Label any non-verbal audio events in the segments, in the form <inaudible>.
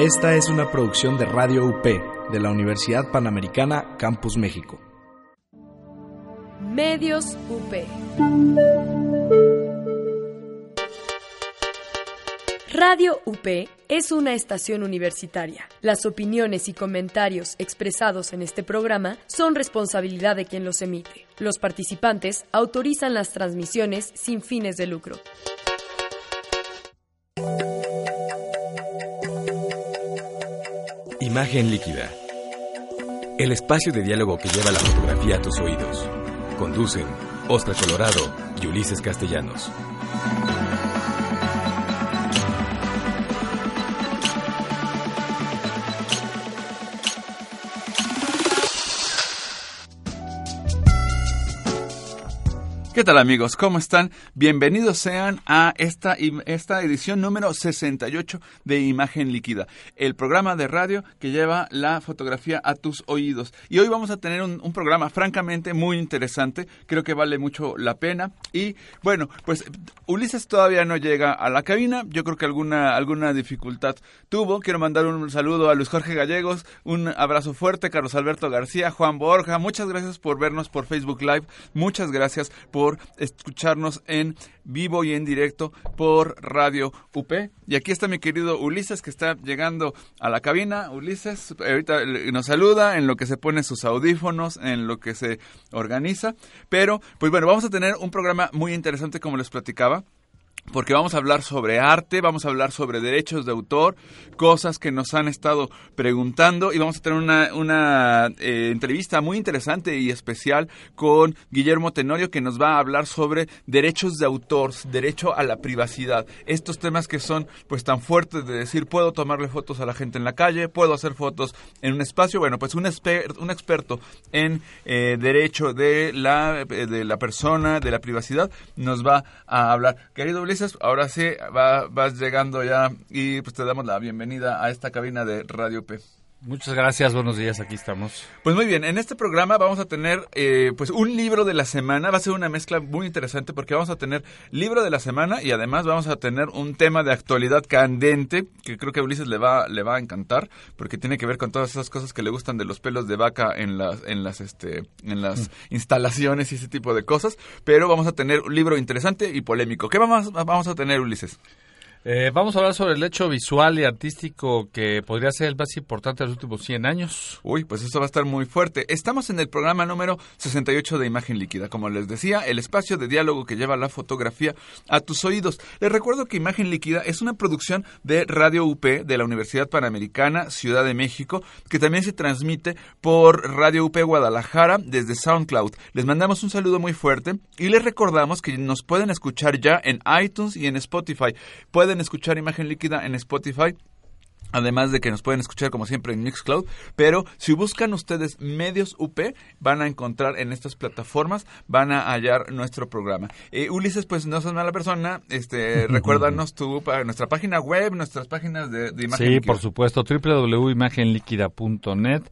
Esta es una producción de Radio UP de la Universidad Panamericana Campus México. Medios UP. Radio UP es una estación universitaria. Las opiniones y comentarios expresados en este programa son responsabilidad de quien los emite. Los participantes autorizan las transmisiones sin fines de lucro. Imagen líquida. El espacio de diálogo que lleva la fotografía a tus oídos. Conducen Oscar Colorado y Ulises Castellanos. Tal amigos? ¿Cómo están? Bienvenidos sean a esta, esta edición número 68 de Imagen Líquida, el programa de radio que lleva la fotografía a tus oídos. Y hoy vamos a tener un, programa francamente muy interesante, creo que vale mucho la pena. Y bueno, pues Ulises todavía no llega a la cabina, yo creo que alguna, alguna dificultad tuvo. Quiero mandar un saludo a Luis Jorge Gallegos, un abrazo fuerte, Carlos Alberto García, Juan Borja, muchas gracias por vernos por Facebook Live, muchas gracias por escucharnos en vivo y en directo por Radio UP. Y aquí está mi querido Ulises que está llegando a la cabina. Ulises ahorita nos saluda en lo que se pone sus audífonos, en lo que se organiza. Pero, pues bueno, vamos a tener un programa muy interesante como les platicaba porque vamos a hablar sobre arte, vamos a hablar sobre derechos de autor, cosas que nos han estado preguntando y vamos a tener una, una eh, entrevista muy interesante y especial con Guillermo Tenorio que nos va a hablar sobre derechos de autor, derecho a la privacidad, estos temas que son pues tan fuertes de decir puedo tomarle fotos a la gente en la calle, puedo hacer fotos en un espacio, bueno pues un, un experto en eh, derecho de la, de la persona, de la privacidad, nos va a hablar. Querido ahora sí vas llegando ya y pues te damos la bienvenida a esta cabina de Radio P. Muchas gracias, buenos días, aquí estamos. Pues muy bien, en este programa vamos a tener eh, pues un libro de la semana, va a ser una mezcla muy interesante porque vamos a tener libro de la semana y además vamos a tener un tema de actualidad candente que creo que a Ulises le va, le va a encantar porque tiene que ver con todas esas cosas que le gustan de los pelos de vaca en las, en las, este, en las mm. instalaciones y ese tipo de cosas, pero vamos a tener un libro interesante y polémico. ¿Qué vamos, vamos a tener, Ulises? Eh, vamos a hablar sobre el hecho visual y artístico que podría ser el más importante de los últimos 100 años. Uy, pues eso va a estar muy fuerte. Estamos en el programa número 68 de Imagen Líquida. Como les decía, el espacio de diálogo que lleva la fotografía a tus oídos. Les recuerdo que Imagen Líquida es una producción de Radio UP de la Universidad Panamericana, Ciudad de México, que también se transmite por Radio UP Guadalajara desde SoundCloud. Les mandamos un saludo muy fuerte y les recordamos que nos pueden escuchar ya en iTunes y en Spotify. Pueden escuchar Imagen Líquida en Spotify. Además de que nos pueden escuchar como siempre en Mixcloud, pero si buscan ustedes medios UP, van a encontrar en estas plataformas, van a hallar nuestro programa. Eh, Ulises, pues no sos mala persona, este, <laughs> recuérdanos tu, nuestra página web, nuestras páginas de, de Imagen Sí, por supuesto, www.imagenliquida.net.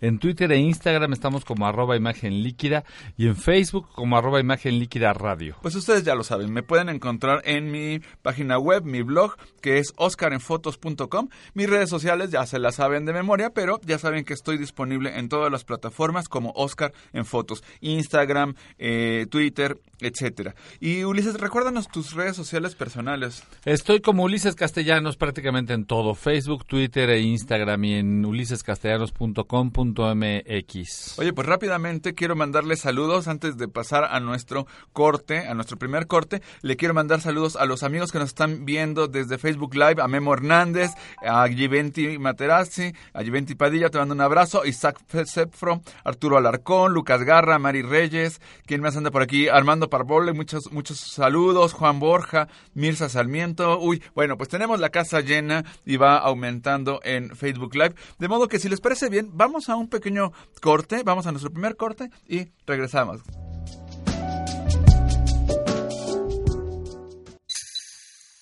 En Twitter e Instagram estamos como arroba imagen líquida y en Facebook como arroba imagen líquida radio. Pues ustedes ya lo saben, me pueden encontrar en mi página web, mi blog, que es oscarenfotos.com. Mis redes sociales ya se las saben de memoria, pero ya saben que estoy disponible en todas las plataformas como Oscar en Fotos, Instagram, eh, Twitter, etcétera. Y Ulises, recuérdanos tus redes sociales personales. Estoy como Ulises Castellanos prácticamente en todo, Facebook, Twitter e Instagram y en ulisescastellanos.com.mx. Oye, pues rápidamente quiero mandarle saludos antes de pasar a nuestro corte, a nuestro primer corte. Le quiero mandar saludos a los amigos que nos están viendo desde Facebook Live, a Memo Hernández, a Giventi Materazzi, a Giventi Padilla, te mando un abrazo, Isaac Sepfro, Arturo Alarcón, Lucas Garra, Mari Reyes, ¿quién más anda por aquí? Armando Parvole, muchos, muchos saludos, Juan Borja, Mirza Sarmiento. Uy, bueno, pues tenemos la casa llena y va aumentando en Facebook Live. De modo que si les parece bien, vamos a un pequeño corte, vamos a nuestro primer corte y regresamos.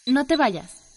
No te vayas.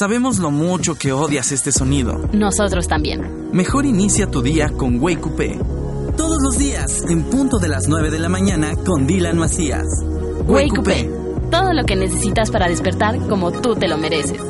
Sabemos lo mucho que odias este sonido. Nosotros también. Mejor inicia tu día con Wake Todos los días, en punto de las 9 de la mañana, con Dylan Macías. Wake Todo lo que necesitas para despertar como tú te lo mereces.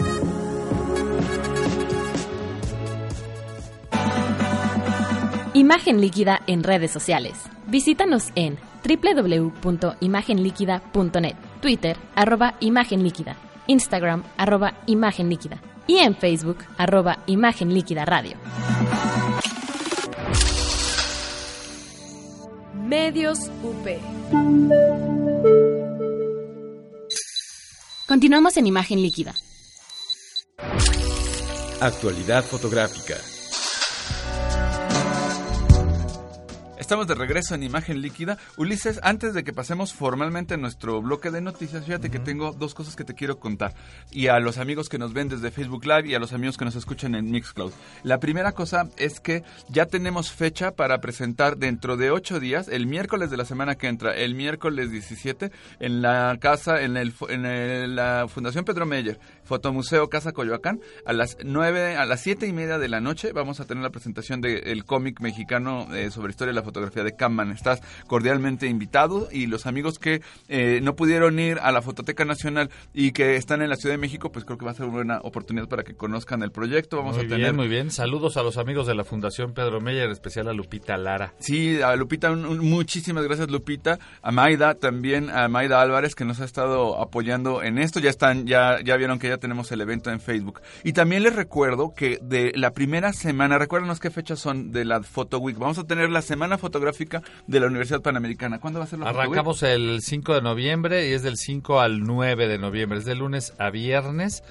Imagen líquida en redes sociales. Visítanos en www.imagenliquida.net, Twitter, arroba imagen líquida Instagram arroba Imagen Líquida y en Facebook arroba Imagen Líquida Radio. Medios UP. Continuamos en Imagen Líquida. Actualidad fotográfica. Estamos de regreso en Imagen Líquida. Ulises, antes de que pasemos formalmente a nuestro bloque de noticias, fíjate que tengo dos cosas que te quiero contar. Y a los amigos que nos ven desde Facebook Live y a los amigos que nos escuchan en Mixcloud. La primera cosa es que ya tenemos fecha para presentar dentro de ocho días, el miércoles de la semana que entra, el miércoles 17, en la casa, en, el, en la Fundación Pedro Meyer, Fotomuseo Casa Coyoacán, a las nueve, a las siete y media de la noche vamos a tener la presentación del cómic mexicano eh, sobre historia de la fotografía fotografía de Camman. Estás cordialmente invitado y los amigos que eh, no pudieron ir a la Fototeca Nacional y que están en la Ciudad de México, pues creo que va a ser una buena oportunidad para que conozcan el proyecto. Vamos muy a tener bien, muy bien. Saludos a los amigos de la Fundación Pedro Meyer, en especial a Lupita Lara. Sí, a Lupita, muchísimas gracias Lupita, a Maida también, a Maida Álvarez que nos ha estado apoyando en esto. Ya están, ya, ya vieron que ya tenemos el evento en Facebook. Y también les recuerdo que de la primera semana, recuérdenos qué fechas son de la Photo Week. Vamos a tener la semana fotográfica de la Universidad Panamericana. ¿Cuándo va a ser la Arrancamos el 5 de noviembre y es del 5 al 9 de noviembre. Es de lunes a viernes.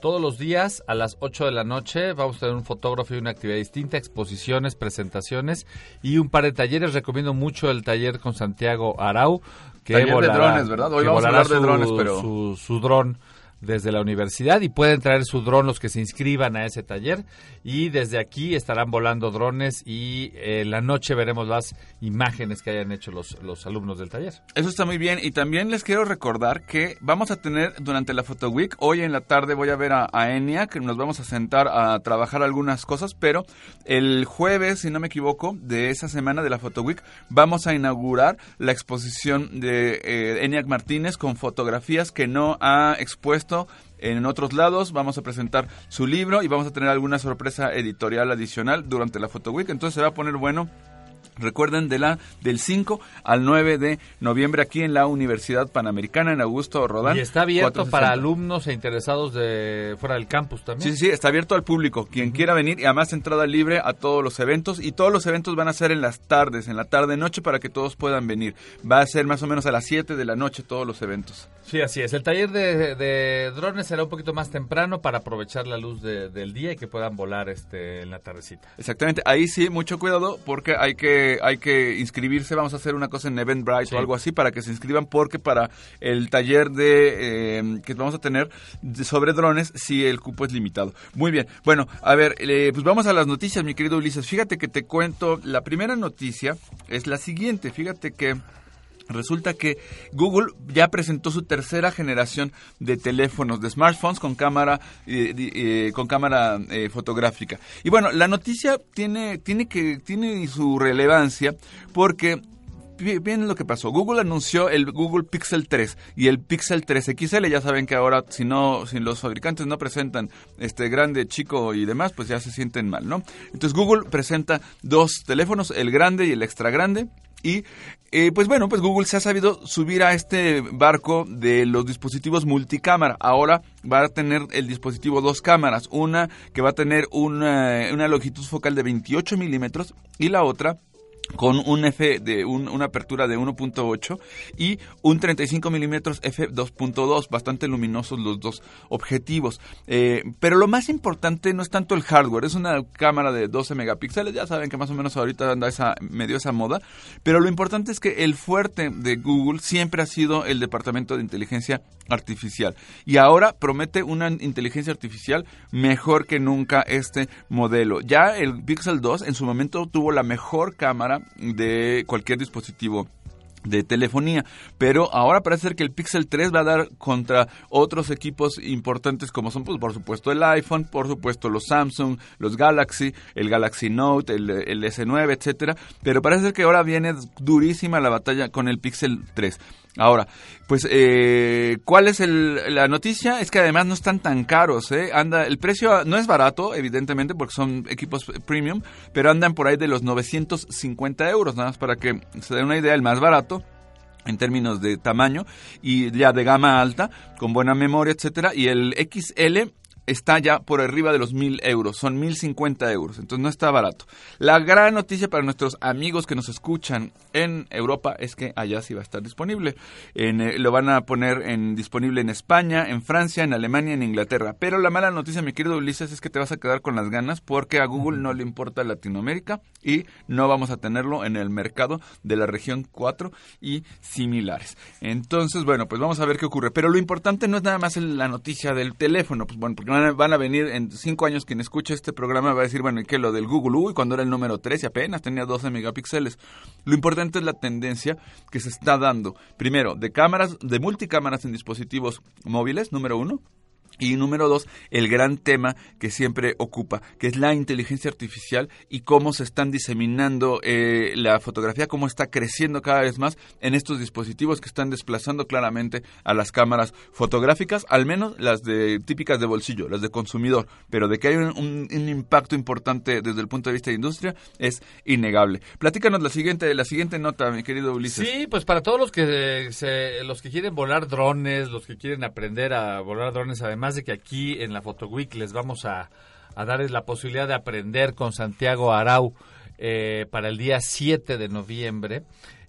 Todos los días a las 8 de la noche vamos a tener un fotógrafo y una actividad distinta, exposiciones, presentaciones y un par de talleres. Recomiendo mucho el taller con Santiago Arau. Que taller de drones, ¿verdad? Hoy vamos a hablar de drones, pero... Su, su dron desde la universidad y pueden traer su dron los que se inscriban a ese taller y desde aquí estarán volando drones y eh, la noche veremos las imágenes que hayan hecho los, los alumnos del taller. Eso está muy bien y también les quiero recordar que vamos a tener durante la Photo Week, hoy en la tarde voy a ver a, a ENIAC, nos vamos a sentar a trabajar algunas cosas, pero el jueves, si no me equivoco, de esa semana de la Photo Week, vamos a inaugurar la exposición de eh, ENIAC Martínez con fotografías que no ha expuesto en otros lados. Vamos a presentar su libro y vamos a tener alguna sorpresa editorial adicional durante la Photo Week. Entonces se va a poner bueno Recuerden de la del 5 al 9 de noviembre aquí en la Universidad Panamericana en Augusto Rodán. Y está abierto para alumnos e interesados de fuera del campus también. Sí, sí, está abierto al público, quien quiera venir y además entrada libre a todos los eventos y todos los eventos van a ser en las tardes, en la tarde noche para que todos puedan venir. Va a ser más o menos a las 7 de la noche todos los eventos. Sí, así es. El taller de, drones será un poquito más temprano para aprovechar la luz del día y que puedan volar este en la tardecita. Exactamente. Ahí sí, mucho cuidado porque hay que hay que inscribirse, vamos a hacer una cosa en Eventbrite o algo así para que se inscriban porque para el taller de eh, que vamos a tener sobre drones si el cupo es limitado. Muy bien, bueno, a ver, eh, pues vamos a las noticias, mi querido Ulises. Fíjate que te cuento, la primera noticia es la siguiente, fíjate que... Resulta que Google ya presentó su tercera generación de teléfonos, de smartphones con cámara, eh, eh, con cámara eh, fotográfica. Y bueno, la noticia tiene, tiene, que, tiene su relevancia porque bien lo que pasó. Google anunció el Google Pixel 3 y el Pixel 3 XL. Ya saben que ahora si no, si los fabricantes no presentan este grande, chico y demás, pues ya se sienten mal, ¿no? Entonces Google presenta dos teléfonos, el grande y el extra grande. Y eh, pues bueno, pues Google se ha sabido subir a este barco de los dispositivos multicámara. Ahora va a tener el dispositivo dos cámaras, una que va a tener una, una longitud focal de 28 milímetros y la otra con un f de una apertura de 1.8 y un 35 milímetros f 2.2 bastante luminosos los dos objetivos. Eh, pero lo más importante no es tanto el hardware es una cámara de 12 megapíxeles ya saben que más o menos ahorita anda esa medio esa moda pero lo importante es que el fuerte de Google siempre ha sido el departamento de inteligencia artificial y ahora promete una inteligencia artificial mejor que nunca este modelo. Ya el Pixel 2 en su momento tuvo la mejor cámara de cualquier dispositivo de telefonía, pero ahora parece ser que el Pixel 3 va a dar contra otros equipos importantes como son pues, por supuesto el iPhone, por supuesto los Samsung, los Galaxy, el Galaxy Note, el, el S9, etcétera, pero parece ser que ahora viene durísima la batalla con el Pixel 3. Ahora, pues, eh, ¿cuál es la noticia? Es que además no están tan caros, ¿eh? Anda, el precio no es barato, evidentemente, porque son equipos premium, pero andan por ahí de los 950 euros, nada más para que se den una idea, el más barato en términos de tamaño y ya de gama alta, con buena memoria, etcétera, y el XL está ya por arriba de los mil euros, son mil cincuenta euros, entonces no está barato. La gran noticia para nuestros amigos que nos escuchan en Europa es que allá sí va a estar disponible. Eh, lo van a poner en, disponible en España, en Francia, en Alemania, en Inglaterra. Pero la mala noticia, mi querido Ulises, es que te vas a quedar con las ganas porque a Google no le importa Latinoamérica y no vamos a tenerlo en el mercado de la región 4 y similares. Entonces, bueno, pues vamos a ver qué ocurre. Pero lo importante no es nada más la noticia del teléfono, pues bueno, porque van a, venir en cinco años quien escuche este programa va a decir, bueno, ¿y qué? Lo del Google, uy, cuando era el número 3 y apenas tenía 12 megapíxeles. Lo importante es la tendencia que se está dando, primero, de cámaras, de multicámaras en dispositivos móviles, número uno, y número dos, el gran tema que siempre ocupa, que es la inteligencia artificial y cómo se están diseminando eh, la fotografía, cómo está creciendo cada vez más en estos dispositivos que están desplazando claramente a las cámaras fotográficas, al menos las de típicas de bolsillo, las de consumidor, pero de que hay un, impacto importante desde el punto de vista de industria es innegable. Platícanos la siguiente, la siguiente nota, mi querido Ulises. Sí, pues para todos los que los que quieren volar drones, los que quieren aprender a volar drones además de que aquí en la Photo Week les vamos a, a darles la posibilidad de aprender con Santiago Arau eh, para el día 7 de noviembre.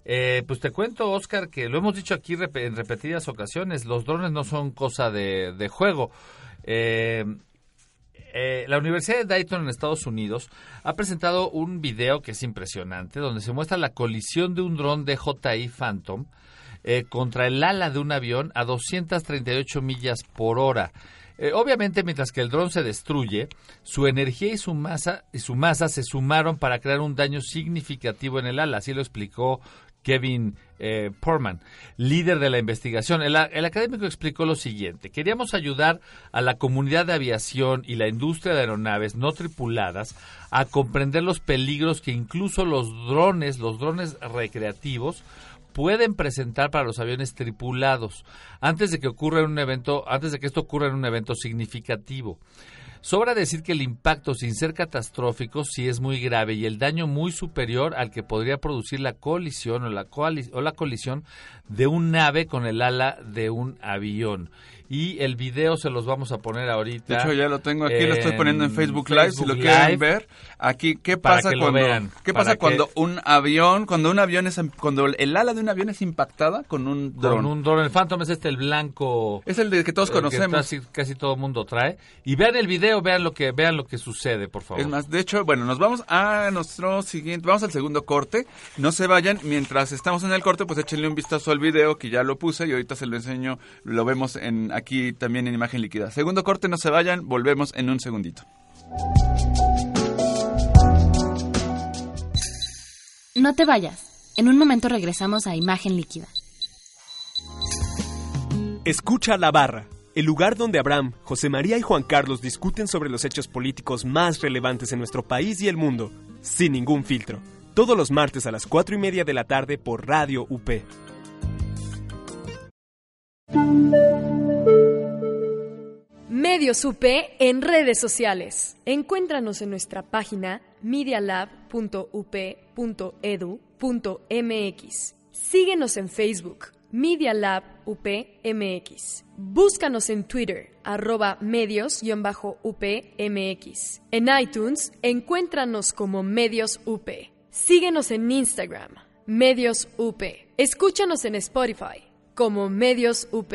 Eh, pues te cuento, Oscar, que lo hemos dicho aquí en repetidas ocasiones, los drones no son cosa de, juego. Eh, la Universidad de Dayton en Estados Unidos ha presentado un video que es impresionante, donde se muestra la colisión de un dron DJI Phantom eh, contra el ala de un avión a 238 millas por hora. Eh, obviamente, mientras que el dron se destruye, su energía y su masa y su masa se sumaron para crear un daño significativo en el ala. Así lo explicó Kevin eh, Portman, líder de la investigación. El, el, académico explicó lo siguiente. Queríamos ayudar a la comunidad de aviación y la industria de aeronaves no tripuladas a comprender los peligros que incluso los drones, los drones recreativos, pueden presentar para los aviones tripulados antes de que ocurra un evento, antes de que esto ocurra en un evento significativo. Sobra decir que el impacto, sin ser catastrófico, sí es muy grave y el daño muy superior al que podría producir la colisión o la, o la colisión de un nave con el ala de un avión y el video se los vamos a poner ahorita. De hecho, ya lo tengo aquí, lo estoy poniendo en Facebook Live, si lo quieren ver. Aquí, ¿qué pasa cuando qué pasa cuando un avión, cuando un avión es cuando el ala de un avión es impactada con un dron? Con un dron, el Phantom es este el blanco. Es el de que todos conocemos. Que casi, todo el mundo trae y vean el video, vean lo que vean lo que sucede, por favor. Es más, de hecho, bueno, nos vamos a nuestro siguiente, vamos al segundo corte. No se vayan, mientras estamos en el corte, pues échenle un vistazo al video que ya lo puse y ahorita se lo enseño, lo vemos en aquí también en imagen líquida. Segundo corte, no se vayan, volvemos en un segundito. No te vayas. En un momento regresamos a imagen líquida. Escucha la barra, el lugar donde Abraham, José María y Juan Carlos discuten sobre los hechos políticos más relevantes en nuestro país y el mundo, sin ningún filtro. Todos los martes a las 4 y media de la tarde por Radio UP. Medios UP en redes sociales. Encuéntranos en nuestra página medialab.up.edu.mx. Síguenos en Facebook, Media. Búscanos en Twitter, arroba medios-upmx. En iTunes, encuéntranos como Medios UP. Síguenos en Instagram, Medios UP. Escúchanos en Spotify como Medios UP.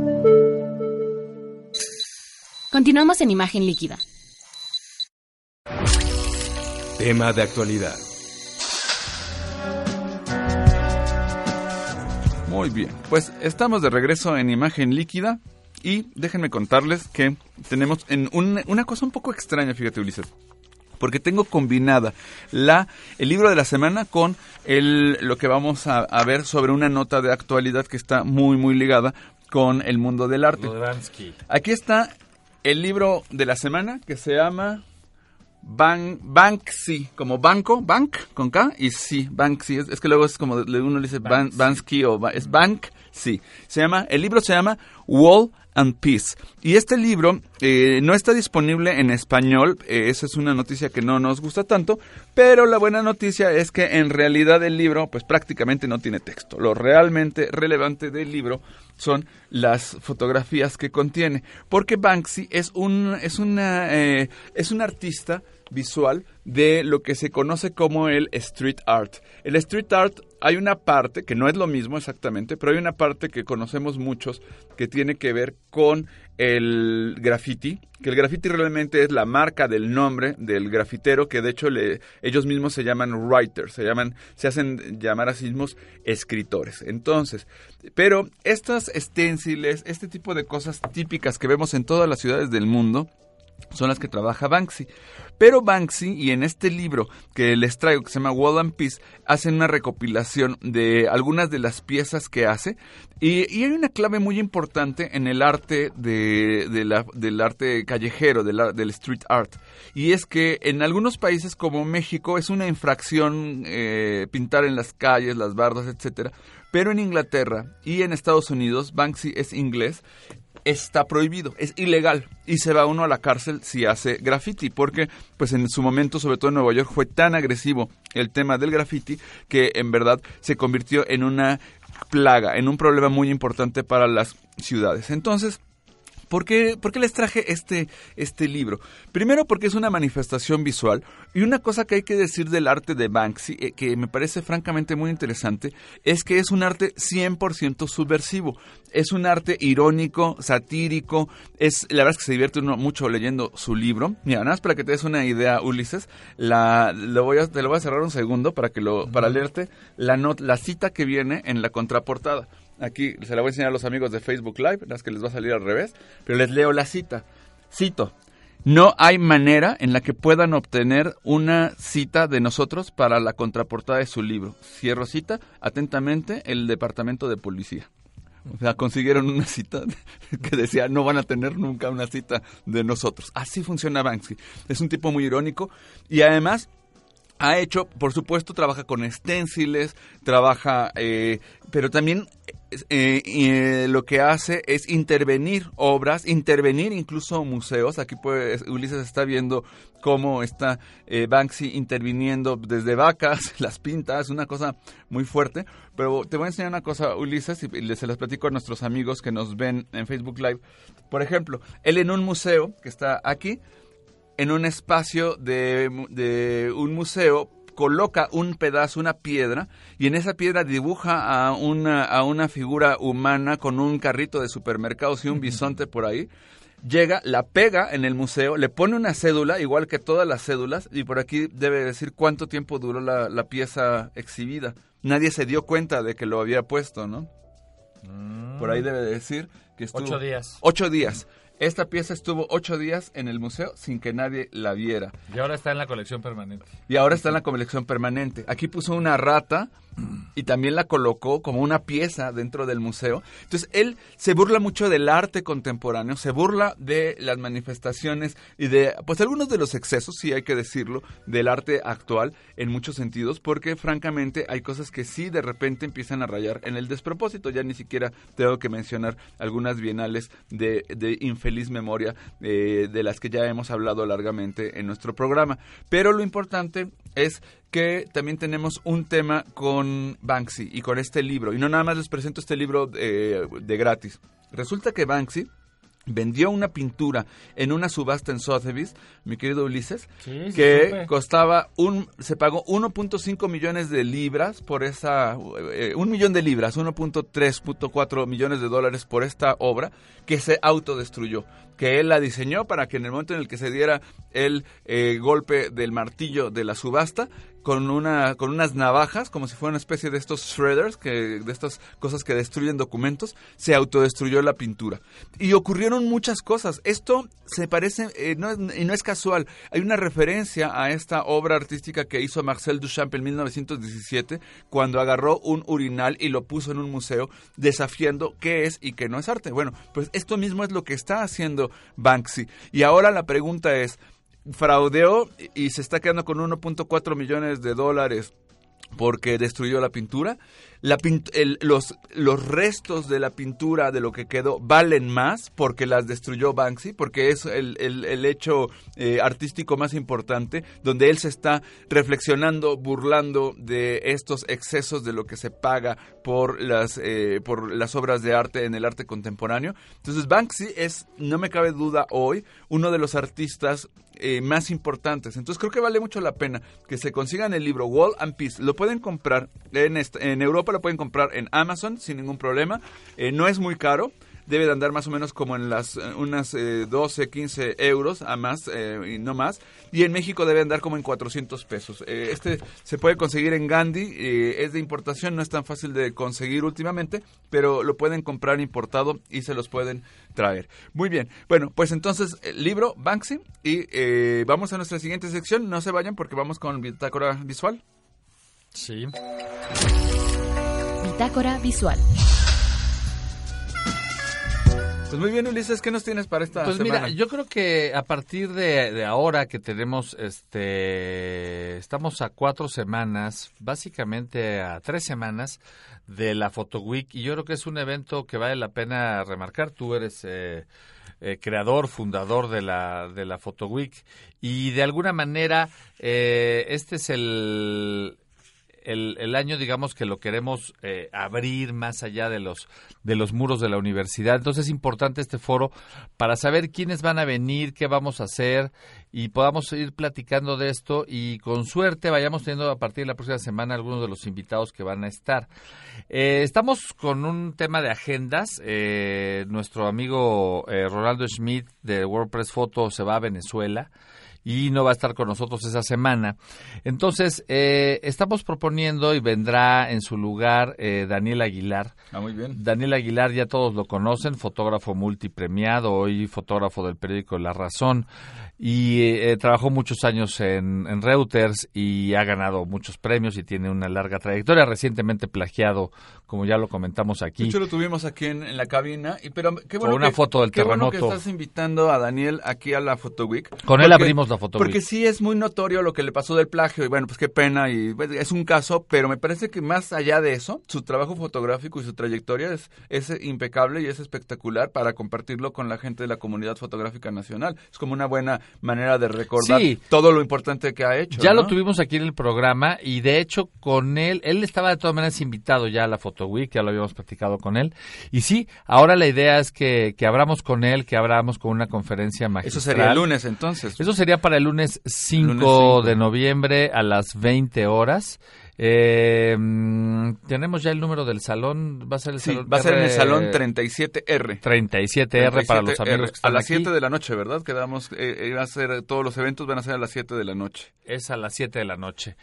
Continuamos en imagen líquida. Tema de actualidad. Muy bien, pues estamos de regreso en imagen líquida y déjenme contarles que tenemos en un- una cosa un poco extraña, fíjate Ulises, porque tengo combinada la el libro de la semana con el lo que vamos a, a ver sobre una nota de actualidad que está muy muy ligada con el mundo del arte. Aquí está el libro de la semana que se llama Ban Banksy, como banco, bank con K y sí, Banksy. Es, es que luego es como uno le dice Ban- Bansky o es Banksy. Se llama, el libro se llama Wall and Peace. Y este libro eh, no está disponible en español. eh, esa es una noticia que no nos gusta tanto. Pero la buena noticia es que en realidad el libro, pues prácticamente no tiene texto. Lo realmente relevante del libro son las fotografías que contiene. Porque Banksy es un, es una, eh, es un artista visual de lo que se conoce como el street art. El street art hay una parte que no es lo mismo exactamente, pero hay una parte que conocemos muchos que tiene que ver con el graffiti, que el graffiti realmente es la marca del nombre del grafitero, que de hecho ellos mismos se llaman writers, se llaman, se hacen llamar a sí mismos escritores. Entonces, pero estas esténciles, este tipo de cosas típicas que vemos en todas las ciudades del mundo, son las que trabaja Banksy. Pero Banksy, y en este libro que les traigo, que se llama Wall and Peace, hacen una recopilación de algunas de las piezas que hace. Y, hay una clave muy importante en el arte de, la- del arte callejero, del, del street art. Y es que en algunos países como México es una infracción eh, pintar en las calles, las bardas, etcétera. Pero en Inglaterra y en Estados Unidos, Banksy es inglés, está prohibido, es ilegal y se va uno a la cárcel si hace graffiti, porque pues en su momento, sobre todo en Nueva York, fue tan agresivo el tema del graffiti que en verdad se convirtió en una plaga, en un problema muy importante para las ciudades. Entonces, ¿Por qué, por qué les traje este, este libro? Primero porque es una manifestación visual y una cosa que hay que decir del arte de Banksy, eh, que me parece francamente muy interesante, es que es un arte 100% subversivo. Es un arte irónico, satírico, es, la verdad es que se divierte uno mucho leyendo su libro. Mira, nada más para que te des una idea, Ulises, la, lo voy a, te lo voy a cerrar un segundo para, que lo, para leerte la, not- la cita que viene en la contraportada. Aquí se la voy a enseñar a los amigos de Facebook Live, las que les va a salir al revés, pero les leo la cita. Cito. No hay manera en la que puedan obtener una cita de nosotros para la contraportada de su libro. Cierro cita. Atentamente, el Departamento de Policía. O sea, consiguieron una cita <laughs> que decía no van a tener nunca una cita de nosotros. Así funciona Banksy. Es un tipo muy irónico y además ha hecho, por supuesto, trabaja con esténciles, trabaja, eh, pero también eh, eh, lo que hace es intervenir obras, intervenir incluso museos. Aquí pues, Ulises está viendo cómo está eh, Banksy interviniendo desde vacas, <laughs> las pintas, una cosa muy fuerte. Pero te voy a enseñar una cosa, Ulises, y se las platico a nuestros amigos que nos ven en Facebook Live. Por ejemplo, él en un museo que está aquí, en un espacio de un museo coloca un pedazo, una piedra, y en esa piedra dibuja a una, a una figura humana con un carrito de supermercados y un bisonte por ahí. Llega, la pega en el museo, le pone una cédula, igual que todas las cédulas, y por aquí debe decir cuánto tiempo duró la, la pieza exhibida. Nadie se dio cuenta de que lo había puesto, ¿no? Por ahí debe decir que estuvo... Ocho días. Ocho días. Esta pieza estuvo ocho días en el museo sin que nadie la viera. Y ahora está en la colección permanente. Y ahora está en la colección permanente. Aquí puso una rata y también la colocó como una pieza dentro del museo. Entonces, él se burla mucho del arte contemporáneo, se burla de las manifestaciones y de, pues, algunos de los excesos, sí hay que decirlo, del arte actual en muchos sentidos, porque francamente hay cosas que sí de repente empiezan a rayar en el despropósito. Ya ni siquiera tengo que mencionar algunas bienales de, de infeliz memoria eh, de las que ya hemos hablado largamente en nuestro programa. Pero lo importante es que también tenemos un tema con Banksy y con este libro. Y no nada más les presento este libro eh, de gratis. Resulta que Banksy vendió una pintura en una subasta en Sotheby's, mi querido Ulises, que costaba un, se pagó 1.5 millones de libras por esa, eh, un millón de libras, 1.3.4 millones de dólares por esta obra que se autodestruyó, que él la diseñó para que en el momento en el que se diera el eh, golpe del martillo de la subasta, con una con unas navajas como si fuera una especie de estos shredders que de estas cosas que destruyen documentos se autodestruyó la pintura. Y ocurrieron muchas cosas. Esto se parece eh, y no es casual. Hay una referencia a esta obra artística que hizo Marcel Duchamp en 1917 cuando agarró un urinal y lo puso en un museo desafiando qué es y qué no es arte. Bueno pues esto mismo es lo que está haciendo Banksy. Y ahora la pregunta es fraudeó y se está quedando con 1.4 millones de dólares porque destruyó la pintura la los, los restos de la pintura de lo que quedó valen más porque las destruyó Banksy, porque es el, el, hecho eh, artístico más importante, donde él se está reflexionando, burlando de estos excesos de lo que se paga por las, eh, por las obras de arte en el arte contemporáneo. Entonces Banksy es, no me cabe duda hoy, uno de los artistas eh, más importantes. Entonces creo que vale mucho la pena que se consigan el libro Wall and Peace. Lo pueden comprar en, en Europa lo pueden comprar en Amazon sin ningún problema. Eh, no es muy caro. Debe de andar más o menos como en las eh, unas 12, eh, 15 euros a más y no más. Y en México debe andar como en 400 pesos. este se puede conseguir en Gandhi. es de importación, no es tan fácil de conseguir últimamente, pero lo pueden comprar importado y se los pueden traer. Muy bien. Bueno, pues entonces, el libro Banksy. Y vamos a nuestra siguiente sección. No se vayan porque vamos con bitácora visual. Sí. Bitácora Visual. Pues muy bien, Ulises, ¿qué nos tienes para esta pues semana? mira, yo creo que a partir de, ahora que tenemos, este, estamos a cuatro semanas, básicamente a tres semanas de la Photo Week, y yo creo que es un evento que vale la pena remarcar. Tú eres eh, eh, creador, fundador de la, de la Photo Week, y de alguna manera eh, este es el, el, año, digamos que lo queremos eh, abrir más allá de los, de los muros de la universidad. Entonces es importante este foro para saber quiénes van a venir, qué vamos a hacer y podamos ir platicando de esto y con suerte vayamos teniendo a partir de la próxima semana algunos de los invitados que van a estar. Eh, estamos con un tema de agendas. Eh, nuestro amigo Ronaldo Schmidt de WordPress Photo se va a Venezuela y no va a estar con nosotros esa semana. Entonces, eh, estamos proponiendo y vendrá en su lugar eh, Daniel Aguilar. Ah, muy bien. Daniel Aguilar ya todos lo conocen, fotógrafo multipremiado, hoy fotógrafo del periódico La Razón y eh, trabajó muchos años en, Reuters y ha ganado muchos premios y tiene una larga trayectoria. Recientemente plagiado, como ya lo comentamos aquí. De hecho, lo tuvimos aquí en, la cabina. Y, pero qué bueno una foto del qué terremoto. Bueno que estás invitando a Daniel aquí a la Photo Week. Con él abrimos la Photo Porque sí es muy notorio lo que le pasó del plagio. Y bueno, pues qué pena. y pues, Es un caso, pero me parece que más allá de eso, su trabajo fotográfico y su trayectoria es, es impecable y es espectacular para compartirlo con la gente de la comunidad fotográfica nacional. Es como una buena manera de recordar todo lo importante que ha hecho. Ya lo tuvimos aquí en el programa y de hecho con él, él estaba de todas maneras invitado ya a la Photo Week, ya lo habíamos platicado con él. Y sí, ahora la idea es que, que abramos con él, que abramos con una conferencia magistral. Eso sería el lunes entonces. Eso sería para el lunes 5 de noviembre a las 20 horas. Eh, mm, tenemos ya el número del salón. Va a ser el salón. Va a ser en el salón 37R. 37R para los amigos A las 7 de la noche, ¿verdad? Quedamos. Eh, a ser, todos los eventos van a ser a las 7 de la noche. Es a las 7 de la noche.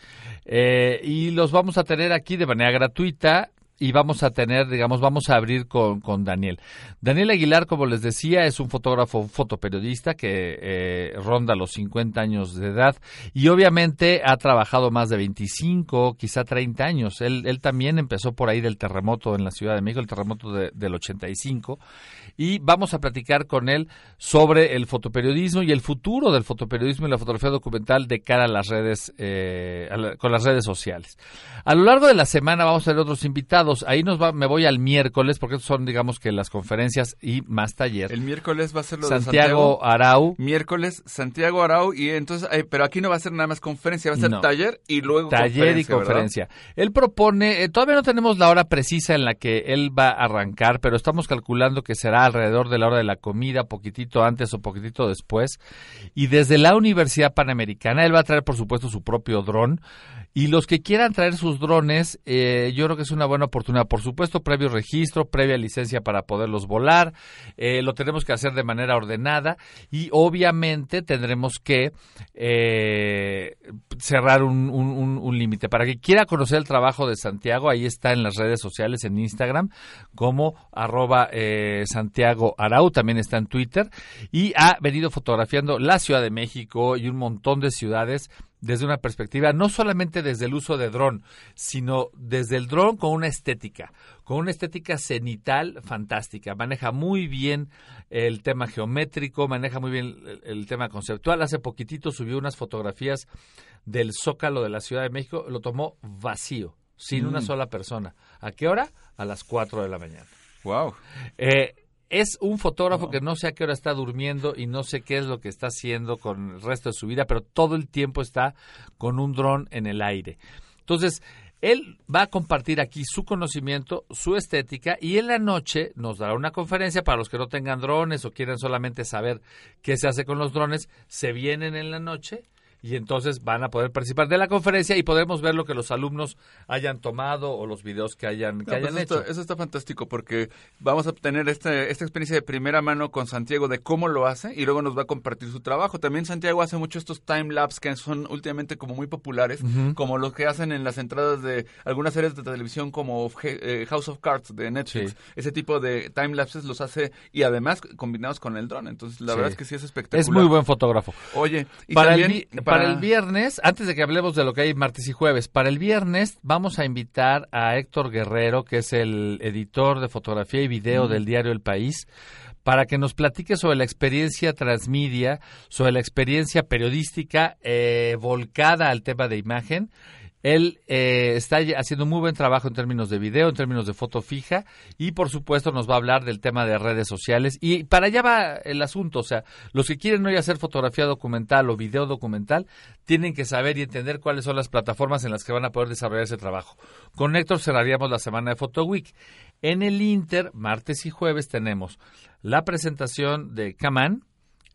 Eh, y los vamos a tener aquí de manera gratuita y vamos a tener, digamos, vamos a abrir con, con Daniel. Daniel Aguilar, como les decía, es un fotógrafo, fotoperiodista que eh, ronda los 50 años de edad y obviamente ha trabajado más de 25, quizá 30 años. Él, él también empezó por ahí del terremoto en la Ciudad de México, el terremoto del 85 y vamos a platicar con él sobre el fotoperiodismo y el futuro del fotoperiodismo y la fotografía documental de cara a las redes, eh, con las redes sociales. A lo largo de la semana vamos a tener otros invitados. Ahí nos va, me voy al miércoles porque son, digamos que las conferencias y más taller. El miércoles va a ser lo Santiago de Santiago Arau. Miércoles Santiago Arau y entonces, eh, pero aquí no va a ser nada más conferencia, va a ser No. taller y luego Taller y conferencia, ¿verdad? conferencia. Él propone, eh, todavía no tenemos la hora precisa en la que él va a arrancar, pero estamos calculando que será alrededor de la hora de la comida, poquitito antes o poquitito después. Y desde la Universidad Panamericana, él va a traer, por supuesto, su propio dron. Y los que quieran traer sus drones, eh, yo creo que es una buena oportunidad. Por supuesto, previo registro, previa licencia para poderlos volar. Eh, lo tenemos que hacer de manera ordenada y obviamente tendremos que eh, cerrar un, límite. Para que quiera conocer el trabajo de Santiago, ahí está en las redes sociales, en Instagram, como arroba eh, Santiago Arau, también está en Twitter, y ha venido fotografiando la Ciudad de México y un montón de ciudades desde una perspectiva, no solamente desde el uso de dron, sino desde el dron con una estética, con una estética cenital fantástica. Maneja muy bien el tema geométrico, maneja muy bien el, el tema conceptual. Hace poquitito subió unas fotografías del Zócalo de la Ciudad de México, lo tomó vacío, sin una Mm. sola persona. ¿A qué hora? A las 4 de la mañana. Wow. Eh, es un fotógrafo que no sé a qué hora está durmiendo y no sé qué es lo que está haciendo con el resto de su vida, pero todo el tiempo está con un dron en el aire. Entonces, él va a compartir aquí su conocimiento, su estética y en la noche nos dará una conferencia para los que no tengan drones o quieran solamente saber qué se hace con los drones, se vienen en la noche y entonces van a poder participar de la conferencia y podremos ver lo que los alumnos hayan tomado o los videos que hayan, que No, pues hayan eso, hecho. está, eso está fantástico porque vamos a obtener este, esta experiencia de primera mano con Santiago de cómo lo hace y luego nos va a compartir su trabajo. También Santiago hace mucho estos time lapse que son últimamente como muy populares, como los que hacen en las entradas de algunas series de televisión como eh, House of Cards de Netflix. Sí. Ese tipo de time lapses los hace y además combinados con el drone. Entonces la Sí. verdad es que sí es espectacular. Es muy buen fotógrafo. Oye, y para, también el, para el viernes, antes de que hablemos de lo que hay martes y jueves, para el viernes vamos a invitar a Héctor Guerrero, que es el editor de fotografía y video Mm. del diario El País, para que nos platique sobre la experiencia transmedia, sobre la experiencia periodística eh, volcada al tema de imagen. Él eh, está haciendo muy buen trabajo en términos de video, en términos de foto fija y por supuesto nos va a hablar del tema de redes sociales y para allá va el asunto, o sea, los que quieren hoy hacer fotografía documental o video documental tienen que saber y entender cuáles son las plataformas en las que van a poder desarrollar ese trabajo. Con Héctor cerraríamos la semana de Photo Week. En el Inter, martes y jueves tenemos la presentación de Kaman,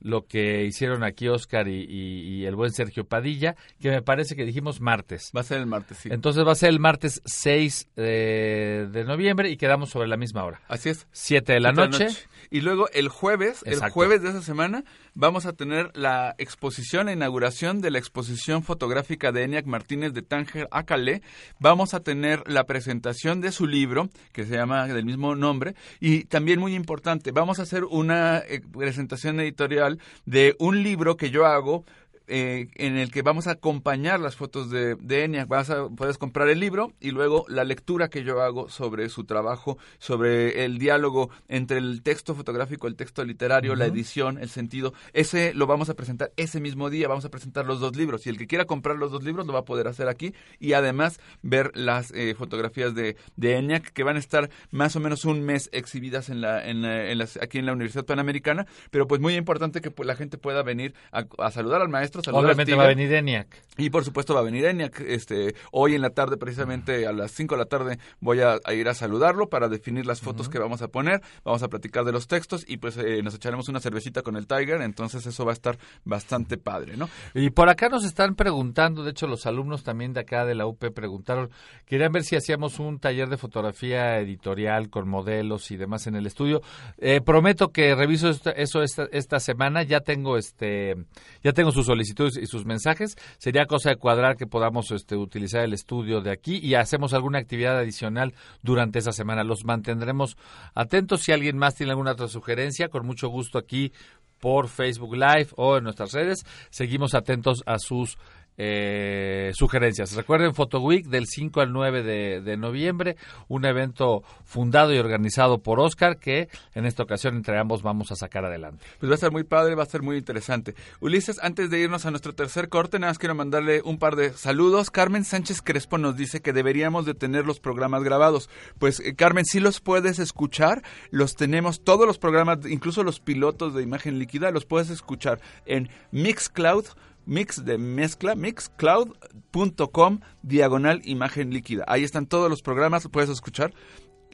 lo que hicieron aquí Oscar y, y- y el buen Sergio Padilla, que me parece que dijimos martes. Va a ser el martes, sí. Entonces va a ser el martes 6 de, de noviembre y quedamos sobre la misma hora. Así es. 7 de la noche. Y luego el jueves, el jueves de esa semana, vamos a tener la exposición, la inauguración de la exposición fotográfica de Eniac Martínez de Tánger a Calais. Vamos a tener la presentación de su libro, que se llama del mismo nombre. Y también muy importante, vamos a hacer una eh, presentación editorial de un libro que yo hago eh, en el que vamos a acompañar las fotos de, de Enya. Vas a, puedes comprar el libro y luego la lectura que yo hago sobre su trabajo, sobre el diálogo entre el texto fotográfico, el texto literario, la edición, el sentido. Ese lo vamos a presentar ese mismo día. Vamos a presentar los dos libros. Y el que quiera comprar los dos libros lo va a poder hacer aquí y además ver las eh, fotografías de, de ENIAC que van a estar más o menos un mes exhibidas en la, en la- en las- aquí en la Universidad Panamericana. Pero pues muy importante que pues, la gente pueda venir a, a saludar al maestro. Obviamente va a venir ENIAC. Y por supuesto va a venir ENIAC. Este, hoy en la tarde, precisamente a las 5 de la tarde, voy a, a ir a saludarlo para definir las fotos que vamos a poner. Vamos a platicar de los textos y pues eh, nos echaremos una cervecita con el Tiger. Entonces eso va a estar bastante padre, ¿no? Y por acá nos están preguntando, de hecho los alumnos también de acá de la UP preguntaron, querían ver si hacíamos un taller de fotografía editorial con modelos y demás en el estudio. Eh, prometo que reviso esta- eso esta, esta semana, ya tengo este, ya tengo su solicitud y sus mensajes. Sería cosa de cuadrar que podamos este, utilizar el estudio de aquí y hacemos alguna actividad adicional durante esa semana. Los mantendremos atentos. Si alguien más tiene alguna otra sugerencia, con mucho gusto aquí por Facebook Live o en nuestras redes. Seguimos atentos a sus eh, sugerencias. Recuerden Photo Week del 5 al 9 de, noviembre, un evento fundado y organizado por Oscar que en esta ocasión entre ambos vamos a sacar adelante. Pues va a ser muy padre, va a ser muy interesante. Ulises, antes de irnos a nuestro tercer corte, nada más quiero mandarle un par de saludos. Carmen Sánchez Crespo nos dice que deberíamos de tener los programas grabados. Pues eh, Carmen, si los puedes escuchar, los tenemos, todos los programas, incluso los pilotos de imagen líquida, los puedes escuchar en Mixcloud mix de mezcla, mixcloud.com, diagonal imagen líquida. Ahí están todos los programas, lo puedes escuchar.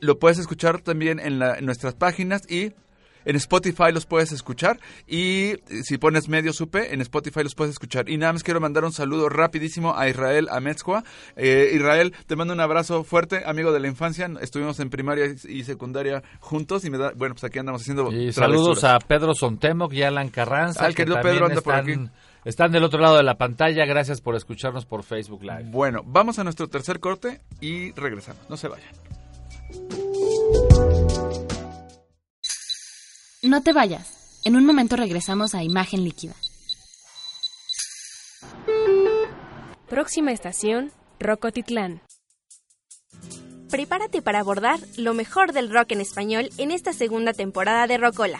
Lo puedes escuchar también en, la, en nuestras páginas y en Spotify los puedes escuchar y si pones medio supe, en Spotify los puedes escuchar. Y nada más quiero mandar un saludo rapidísimo a Israel Ametzcoa. Eh, Israel, te mando un abrazo fuerte, amigo de la infancia. Estuvimos en primaria y secundaria juntos y me da, bueno, pues aquí andamos haciendo. Y saludos a Pedro Sontemoc y Alan Carranza. Al querido Pedro anda por aquí están del otro lado de la pantalla. Gracias por escucharnos por Facebook Live. Bueno, vamos a nuestro tercer corte y regresamos. No se vayan. No te vayas. En un momento regresamos a Imagen Líquida. Próxima estación, Rocotitlán. Prepárate para abordar lo mejor del rock en español en esta segunda temporada de Rocola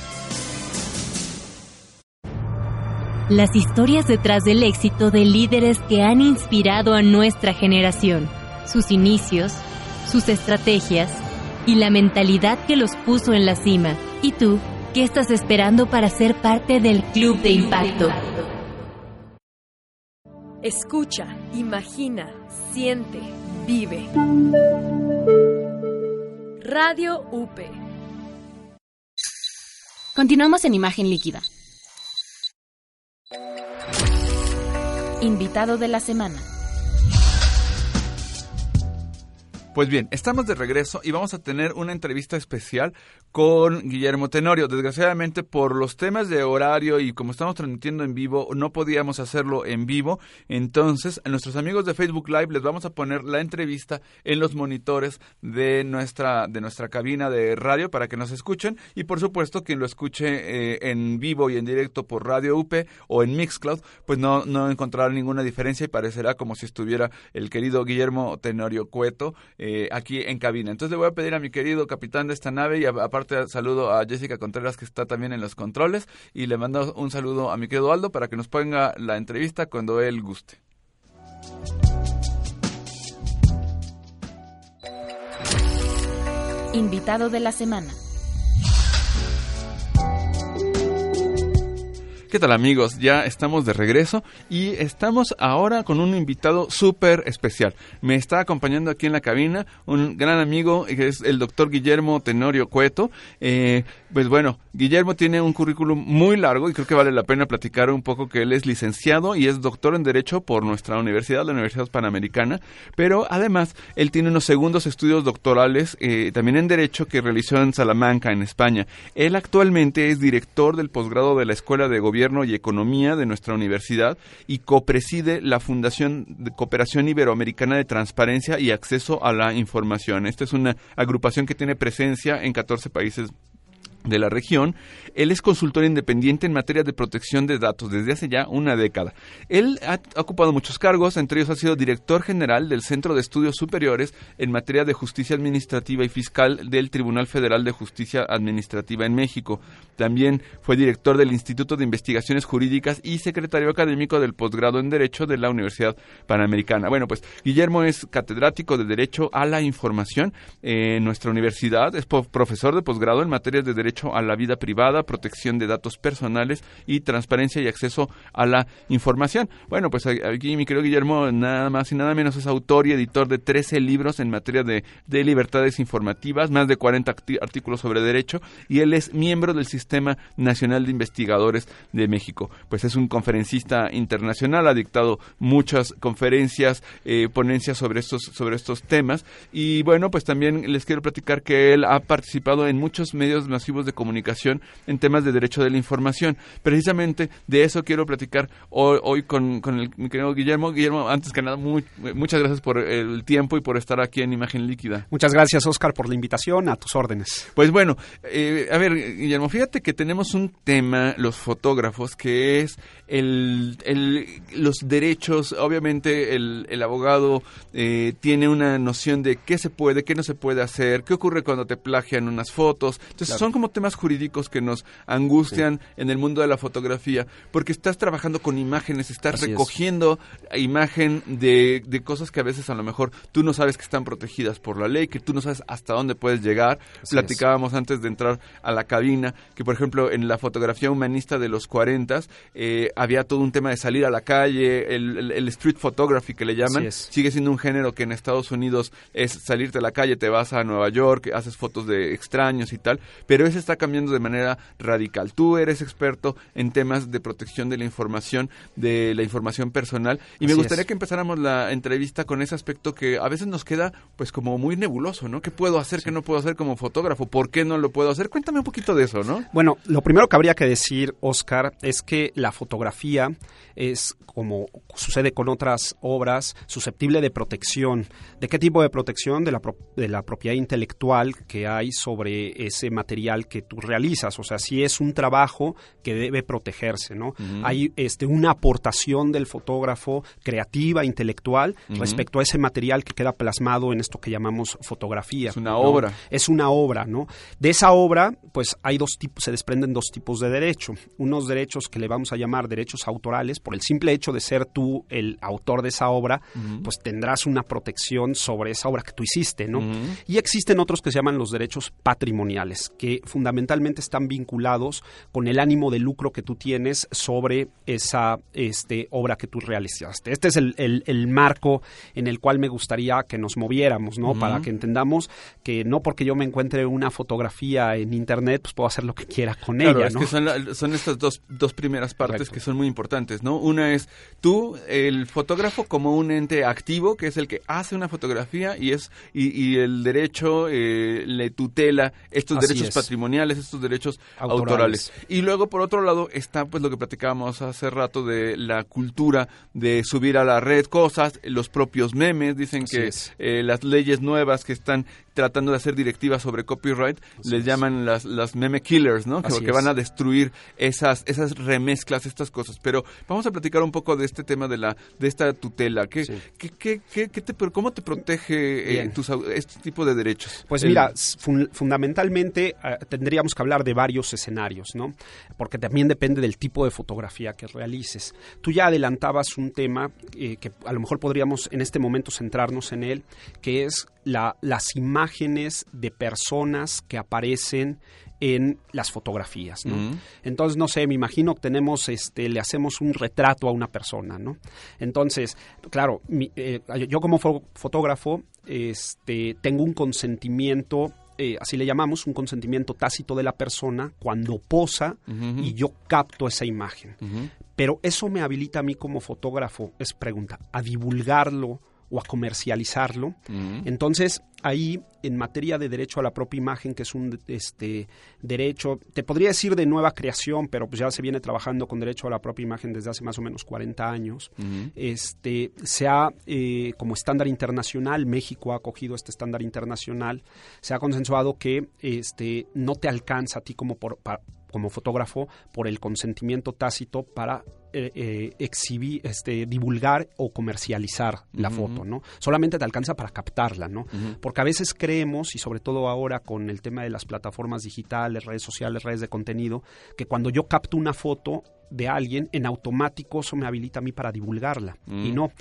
Las historias detrás del éxito de líderes que han inspirado a nuestra generación, sus inicios, sus estrategias y la mentalidad que los puso en la cima. ¿Y tú, qué estás esperando para ser parte del Club de Impacto? Escucha, imagina, siente, vive. Radio UP. Continuamos en imagen líquida. Invitado de la semana. Pues bien, estamos de regreso y vamos a tener una entrevista especial con Guillermo Tenorio. Desgraciadamente por los temas de horario y como estamos transmitiendo en vivo, no podíamos hacerlo en vivo. Entonces, a nuestros amigos de Facebook Live les vamos a poner la entrevista en los monitores de nuestra, de nuestra cabina de radio para que nos escuchen. Y por supuesto, quien lo escuche eh, en vivo y en directo por Radio UP o en Mixcloud, pues no, no encontrará ninguna diferencia y parecerá como si estuviera el querido Guillermo Tenorio Cueto eh, aquí en cabina. Entonces le voy a pedir a mi querido capitán de esta nave y aparte saludo a Jessica Contreras que está también en los controles y le mando un saludo a mi querido Aldo para que nos ponga la entrevista cuando él guste. Invitado de la semana. ¿Qué tal amigos? Ya estamos de regreso y estamos ahora con un invitado súper especial. Me está acompañando aquí en la cabina un gran amigo que es el doctor Guillermo Tenorio Cueto. Eh, pues bueno, Guillermo tiene un currículum muy largo y creo que vale la pena platicar un poco que él es licenciado y es doctor en Derecho por nuestra universidad, la Universidad Panamericana, pero además él tiene unos segundos estudios doctorales eh, también en Derecho que realizó en Salamanca, en España. Él actualmente es director del posgrado de la Escuela de Gobierno y Economía de nuestra universidad y copreside la Fundación de Cooperación Iberoamericana de Transparencia y Acceso a la Información. Esta es una agrupación que tiene presencia en 14 países de la región. Él es consultor independiente en materia de protección de datos desde hace ya una década. Él ha ocupado muchos cargos, entre ellos ha sido director general del Centro de Estudios Superiores en materia de justicia administrativa y fiscal del Tribunal Federal de Justicia Administrativa en México. También fue director del Instituto de Investigaciones Jurídicas y secretario académico del posgrado en Derecho de la Universidad Panamericana. Bueno, pues Guillermo es catedrático de Derecho a la Información en nuestra universidad, es profesor de posgrado en materia de Derecho derecho a la vida privada, protección de datos personales y transparencia y acceso a la información. Bueno, pues aquí mi querido Guillermo, nada más y nada menos es autor y editor de 13 libros en materia de, de libertades informativas, más de 40 artículos sobre derecho, y él es miembro del Sistema Nacional de Investigadores de México. Pues es un conferencista internacional, ha dictado muchas conferencias, eh, ponencias sobre estos, sobre estos temas, y bueno, pues también les quiero platicar que él ha participado en muchos medios masivos de comunicación en temas de derecho de la información. Precisamente de eso quiero platicar hoy, con, con, el, mi querido Guillermo. Guillermo, antes que nada, muchas gracias por el tiempo y por estar aquí en Imagen Líquida. Muchas gracias, Oscar, por la invitación. A tus órdenes. Pues bueno, eh, a ver, Guillermo, fíjate que tenemos un tema, los fotógrafos, que es el, los derechos. Obviamente, el, el abogado eh, tiene una noción de qué se puede, qué no se puede hacer, qué ocurre cuando te plagian unas fotos. Entonces, son como temas jurídicos que nos angustian en el mundo de la fotografía, porque estás trabajando con imágenes, estás recogiendo imagen de, de cosas que a veces a lo mejor tú no sabes que están protegidas por la ley, que tú no sabes hasta dónde puedes llegar. Platicábamos antes de entrar a la cabina que, por ejemplo, en la fotografía humanista de los 40 eh, había todo un tema de salir a la calle, el, street photography que le llaman, sigue siendo un género que en Estados Unidos es salirte a la calle, te vas a Nueva York, haces fotos de extraños y tal, pero ese está cambiando de manera radical. Tú eres experto en temas de protección de la información, de la información personal, y me gustaría que empezáramos la entrevista con ese aspecto que a veces nos queda pues como muy nebuloso, ¿no? ¿Qué puedo hacer, qué no puedo hacer como fotógrafo? ¿Por qué no lo puedo hacer? Cuéntame un poquito de eso, ¿no? Bueno, lo primero que habría que decir, Oscar, es que la fotografía es, como sucede con otras obras, susceptible de protección. ¿De qué tipo de protección? De la, de la propiedad intelectual que hay sobre ese material que tú realizas. O sea, si es un trabajo que debe protegerse, ¿no? Hay este, una aportación del fotógrafo creativa, intelectual, respecto a ese material que queda plasmado en esto que llamamos fotografía. Es una obra. Es una obra, ¿no? De esa obra, pues hay dos tipos, se desprenden dos tipos de derecho. Unos derechos que le vamos a llamar derechos autorales, por el simple hecho de ser tú el autor de esa obra, pues tendrás una protección sobre esa obra que tú hiciste, ¿no? Y existen otros que se llaman los derechos patrimoniales, que fundamentalmente están vinculados con el ánimo de lucro que tú tienes sobre esa este, obra que tú realizaste. Este es el, el, marco en el cual me gustaría que nos moviéramos, ¿no? Para que entendamos que no porque yo me encuentre una fotografía en internet, pues puedo hacer lo que quiera con ella, ¿no? Es que son, estas dos, dos primeras partes que son muy importantes, ¿no? Una es tú, el fotógrafo, como un ente activo, que es el que hace una fotografía y es y, el derecho eh, le tutela estos derechos patrimoniales, estos derechos autorales. Y luego, por otro lado, está pues lo que platicábamos hace rato de la cultura de subir a la red cosas, los propios memes, dicen que eh, las leyes nuevas que están tratando de hacer directivas sobre copyright, les llaman las, las meme killers, ¿no? Que, que van a destruir esas, esas remezclas, estas cosas. Pero vamos a platicar un poco de este tema de la de esta tutela. ¿Qué, qué, qué, te, ¿Cómo te protege eh, este tipo de derechos? Pues mira, fundamentalmente eh, tendríamos que hablar de varios escenarios, ¿no? Porque también depende del tipo de fotografía que realices. Tú ya adelantabas un tema eh, que a lo mejor podríamos en este momento centrarnos en él, que es la, las imágenes de personas que aparecen en las fotografías, ¿no? Entonces, no sé, me imagino que tenemos, este, le hacemos un retrato a una persona, ¿no? Entonces, claro, eh, yo como fotógrafo, este, tengo un consentimiento eh, así le llamamos, un consentimiento tácito de la persona cuando posa y yo capto esa imagen. Pero eso me habilita a mí como fotógrafo, es pregunta, a divulgarlo o a comercializarlo. Entonces, ahí, en materia de derecho a la propia imagen, que es un este, derecho, te podría decir de nueva creación, pero pues ya se viene trabajando con derecho a la propia imagen desde hace más o menos 40 años. este, se ha, eh, como estándar internacional, México ha acogido este estándar internacional, se ha consensuado que este, no te alcanza a ti como por, como fotógrafo por el consentimiento tácito para eh, eh, exhibir, este, divulgar o comercializar la foto, ¿no? Solamente te alcanza para captarla, ¿no? Porque a veces creemos, y sobre todo ahora con el tema de las plataformas digitales, redes sociales, redes de contenido, que cuando yo capto una foto de alguien, en automático eso me habilita a mí para divulgarla. Y no,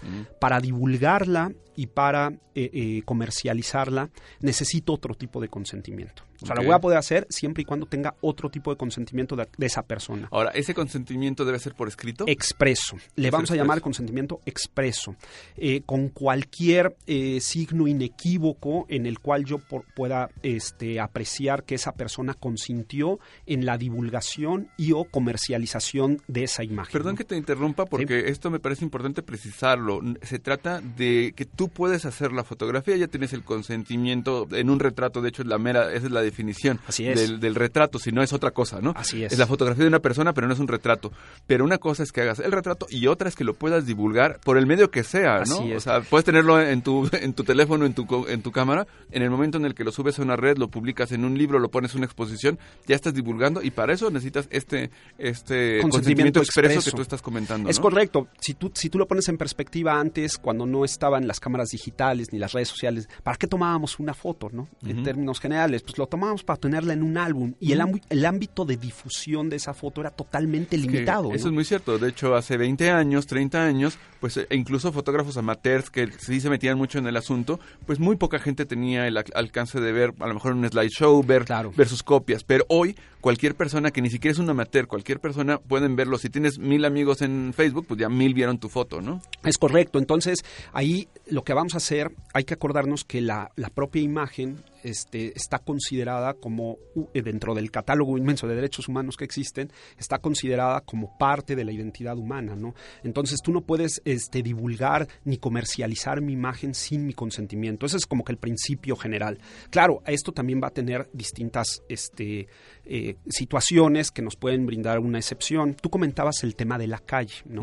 para divulgarla y para eh, comercializarla necesito otro tipo de consentimiento. O sea, Ok. lo voy a poder hacer siempre y cuando tenga otro tipo de consentimiento de, de esa persona. Ahora, ¿ese consentimiento debe ser por escrito? Expreso. Le vamos a llamar consentimiento expreso. eh, con cualquier eh, signo inequívoco en el cual yo por- pueda este, apreciar que esa persona consintió en la divulgación y o comercialización de esa imagen. Perdón que te interrumpa porque esto me parece importante precisarlo. Se trata de que tú puedes hacer la fotografía, ya tienes el consentimiento en un retrato, de hecho es la mera, esa es la definición Así es. Del, del retrato, si no es otra cosa, ¿no? Así es. Es la fotografía de una persona, pero no es un retrato. Pero una cosa es que hagas el retrato y otra es que lo puedas divulgar por el medio que sea, ¿no? Así es. O sea, puedes tenerlo en tu, <laughs> en tu teléfono, en tu, en tu cámara, en el momento en el que lo subes a una red, lo publicas en un libro, lo pones en una exposición, ya estás divulgando y para eso necesitas este, este consentimiento, expreso, que tú estás comentando. Es ¿no? correcto. Si tú, si tú lo pones en perspectiva antes, cuando no estaban las cámaras digitales ni las redes sociales, ¿para qué tomábamos una foto, no? En términos generales, pues lo tomábamos para tenerla en un álbum y el, el ámbito de difusión de esa foto era totalmente que limitado. Eso ¿no? es muy cierto. De hecho, hace 20 años, 30 años, pues eh, incluso fotógrafos amateurs que sí se metían mucho en el asunto, pues muy poca gente tenía el al- alcance de ver a lo mejor un slideshow, ver, ver sus copias. Pero hoy, cualquier persona que ni siquiera es un amateur, cualquier persona pueden verlo. Si tienes mil amigos en Facebook, pues ya mil vieron tu foto, ¿no? Es correcto. Entonces, ahí lo que vamos a hacer, hay que acordarnos que la, la propia imagen este, está considerada como, eh, dentro del catálogo inmenso de derechos humanos que existen, está considerada como parte de la identidad humana, ¿no? Entonces, tú no puedes este, divulgar ni comercializar mi imagen sin mi consentimiento. Ese es como que el principio general. Claro, esto también va a tener distintas este, eh, situaciones que nos pueden brindar una excepción. Tú comentabas el tema de la calle, ¿no?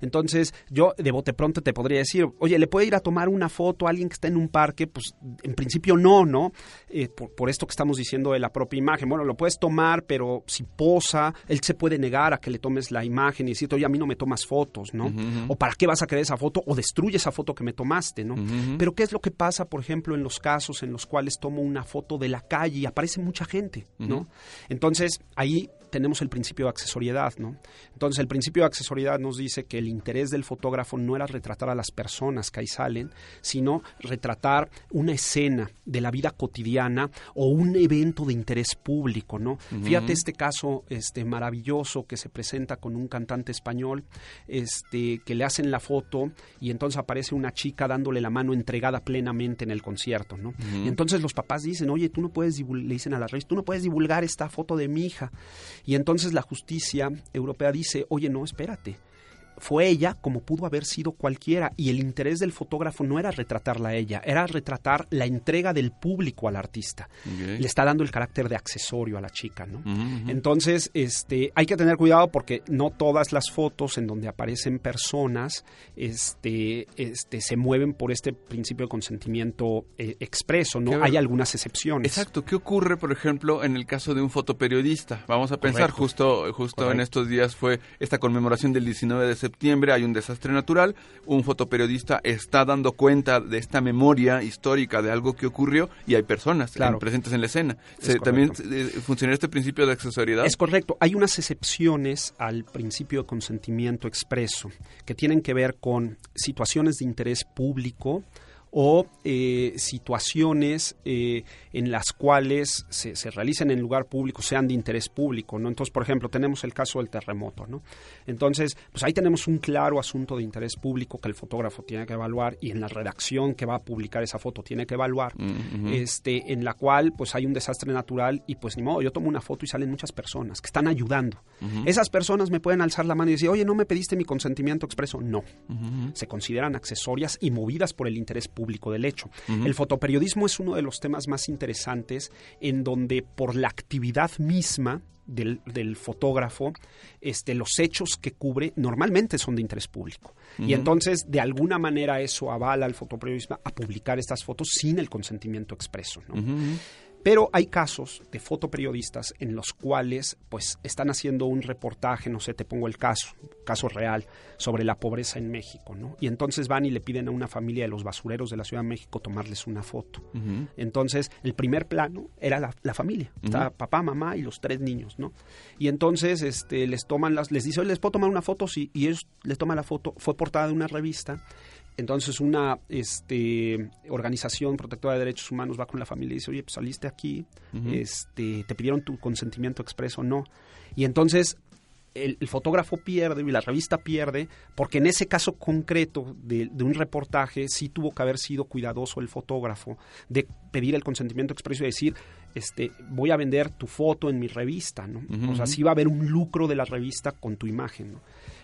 Entonces, yo de bote pronto te podría decir, oye, ¿le puede ir a tomar una foto a alguien que está en un parque? Pues en principio no, ¿no? Eh, por, por esto que estamos diciendo de la propia imagen. Bueno, lo puedes tomar, pero si posa, él se puede negar a que le tomes la imagen y decirte, oye, a mí no me tomas fotos, ¿no? O para qué vas a querer esa foto o destruye esa foto que me tomaste, ¿no? Pero ¿qué es lo que pasa, por ejemplo, en los casos en los cuales tomo una foto de la calle y aparece mucha gente, ¿no? Ujú. Entonces, ahí tenemos el principio de accesoriedad, ¿no? Entonces, el principio de accesoriedad nos dice que el interés del fotógrafo no era retratar a las personas que ahí salen, sino retratar una escena de la vida cotidiana o un evento de interés público, ¿no? Ujú. Fíjate este caso este maravilloso que se presenta con un cantante español, este que le hacen la foto y entonces aparece una chica dándole la mano entregada plenamente en el concierto, ¿no? Y entonces los papás dicen, oye, tú no puedes divul-", le dicen a la revista, tú no puedes divulgar esta foto de mi hija. Y entonces la justicia europea dice, oye, no, espérate. Fue ella como pudo haber sido cualquiera y el interés del fotógrafo no era retratarla a ella, era retratar la entrega del público al artista. Le está dando el carácter de accesorio a la chica, ¿no? Entonces, este, hay que tener cuidado porque no todas las fotos en donde aparecen personas, este, este, se mueven por este principio de consentimiento eh, expreso, ¿no? Hay algunas excepciones. Exacto. ¿Qué ocurre, por ejemplo, en el caso de un fotoperiodista? Vamos a pensar, Correcto. justo, justo en estos días fue esta conmemoración del 19 de septiembre, hay un desastre natural, un fotoperiodista está dando cuenta de esta memoria histórica de algo que ocurrió y hay personas Claro. presentes en la escena. Es Se- también eh, funciona este principio de accesoriedad. Es correcto. Hay unas excepciones al principio de consentimiento expreso que tienen que ver con situaciones de interés público o eh, situaciones eh, en las cuales se, se realicen en lugar público, sean de interés público, ¿no? Entonces, por ejemplo, tenemos el caso del terremoto, ¿no? Entonces, pues ahí tenemos un claro asunto de interés público que el fotógrafo tiene que evaluar y en la redacción que va a publicar esa foto tiene que evaluar, Mm, ujú. este, en la cual pues hay un desastre natural y pues ni modo, yo tomo una foto y salen muchas personas que están ayudando. Ujú. Esas personas me pueden alzar la mano y decir, oye, ¿no me pediste mi consentimiento expreso? No. Ujú. Se consideran accesorias y movidas por el interés público del hecho. El fotoperiodismo es uno de los temas más interesantes en donde por la actividad misma del, del fotógrafo, este, los hechos que cubre normalmente son de interés público. Y entonces, de alguna manera, eso avala al fotoperiodismo a publicar estas fotos sin el consentimiento expreso. Pero hay casos de fotoperiodistas en los cuales pues están haciendo un reportaje, no sé, te pongo el caso, caso real, sobre la pobreza en México, ¿no? Y entonces van y le piden a una familia de los basureros de la Ciudad de México tomarles una foto. Entonces, el primer plano era la, la familia. Estaba Ujú. papá, mamá y los tres niños, ¿no? Y entonces este, les toman las, les dice, "Oye, ¿les puedo tomar una foto? Sí, y ellos les toman la foto, fue portada de una revista entonces una este, organización protectora de derechos humanos va con la familia y dice, oye, pues saliste aquí, este, te pidieron tu consentimiento expreso, no. Y entonces el, fotógrafo pierde y la revista pierde, porque en ese caso concreto de, un reportaje sí tuvo que haber sido cuidadoso el fotógrafo de pedir el consentimiento expreso y decir, este, voy a vender tu foto en mi revista, ¿no? O sea, sí va a haber un lucro de la revista con tu imagen, ¿no?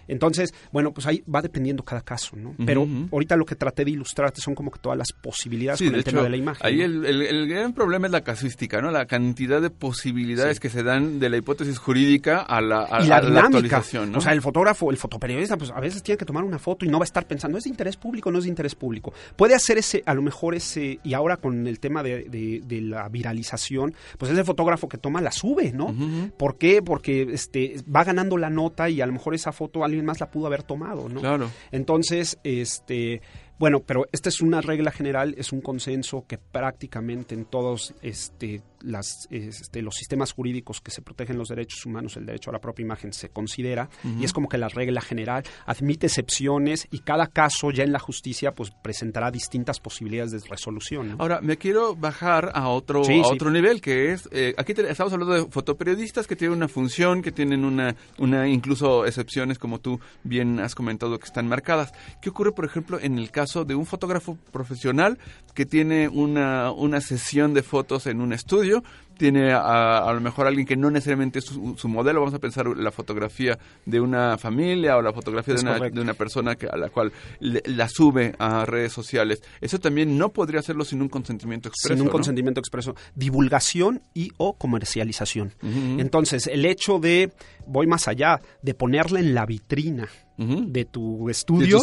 Entonces, bueno, pues ahí va dependiendo cada caso, ¿no? Pero ahorita lo que traté de ilustrarte son como que todas las posibilidades con el tema de la imagen. Ahí el, gran problema es la casuística, ¿no? La cantidad de posibilidades que se dan de la hipótesis jurídica a la, a, la, actualización, ¿no? O sea, el fotógrafo, el fotoperiodista, pues a veces tiene que tomar una foto y no va a estar pensando, ¿es de interés público o no es de interés público? Puede hacer ese, a lo mejor ese, y ahora con el tema de, la viralización, pues es el fotógrafo que toma la sube, ¿no? ¿Por qué? Porque este, va ganando la nota y a lo mejor esa foto alguien más la pudo haber tomado, ¿no? Claro. Entonces, este, bueno, pero esta es una regla general, es un consenso que prácticamente en todos este, las, este, los sistemas jurídicos que se protegen los derechos humanos, el derecho a la propia imagen se considera y es como que la regla general admite excepciones y cada caso ya en la justicia pues presentará distintas posibilidades de resolución. Ahora, me quiero bajar a otro, otro nivel que es, eh, aquí estamos hablando de fotoperiodistas que tienen una función, que tienen una, una, incluso excepciones como tú bien has comentado que están marcadas. ¿Qué ocurre, por ejemplo, en el caso de un fotógrafo profesional que tiene una, una sesión de fotos en un estudio? You. Tiene a, lo mejor alguien que no necesariamente es su, modelo, vamos a pensar la fotografía de una familia o la fotografía de una, de una, persona que, a la cual la sube a redes sociales. Eso también no podría hacerlo sin un consentimiento expreso. Sin un consentimiento expreso. Divulgación y o comercialización. Entonces, el hecho de, voy más allá, de ponerla en la vitrina de, tu estudio,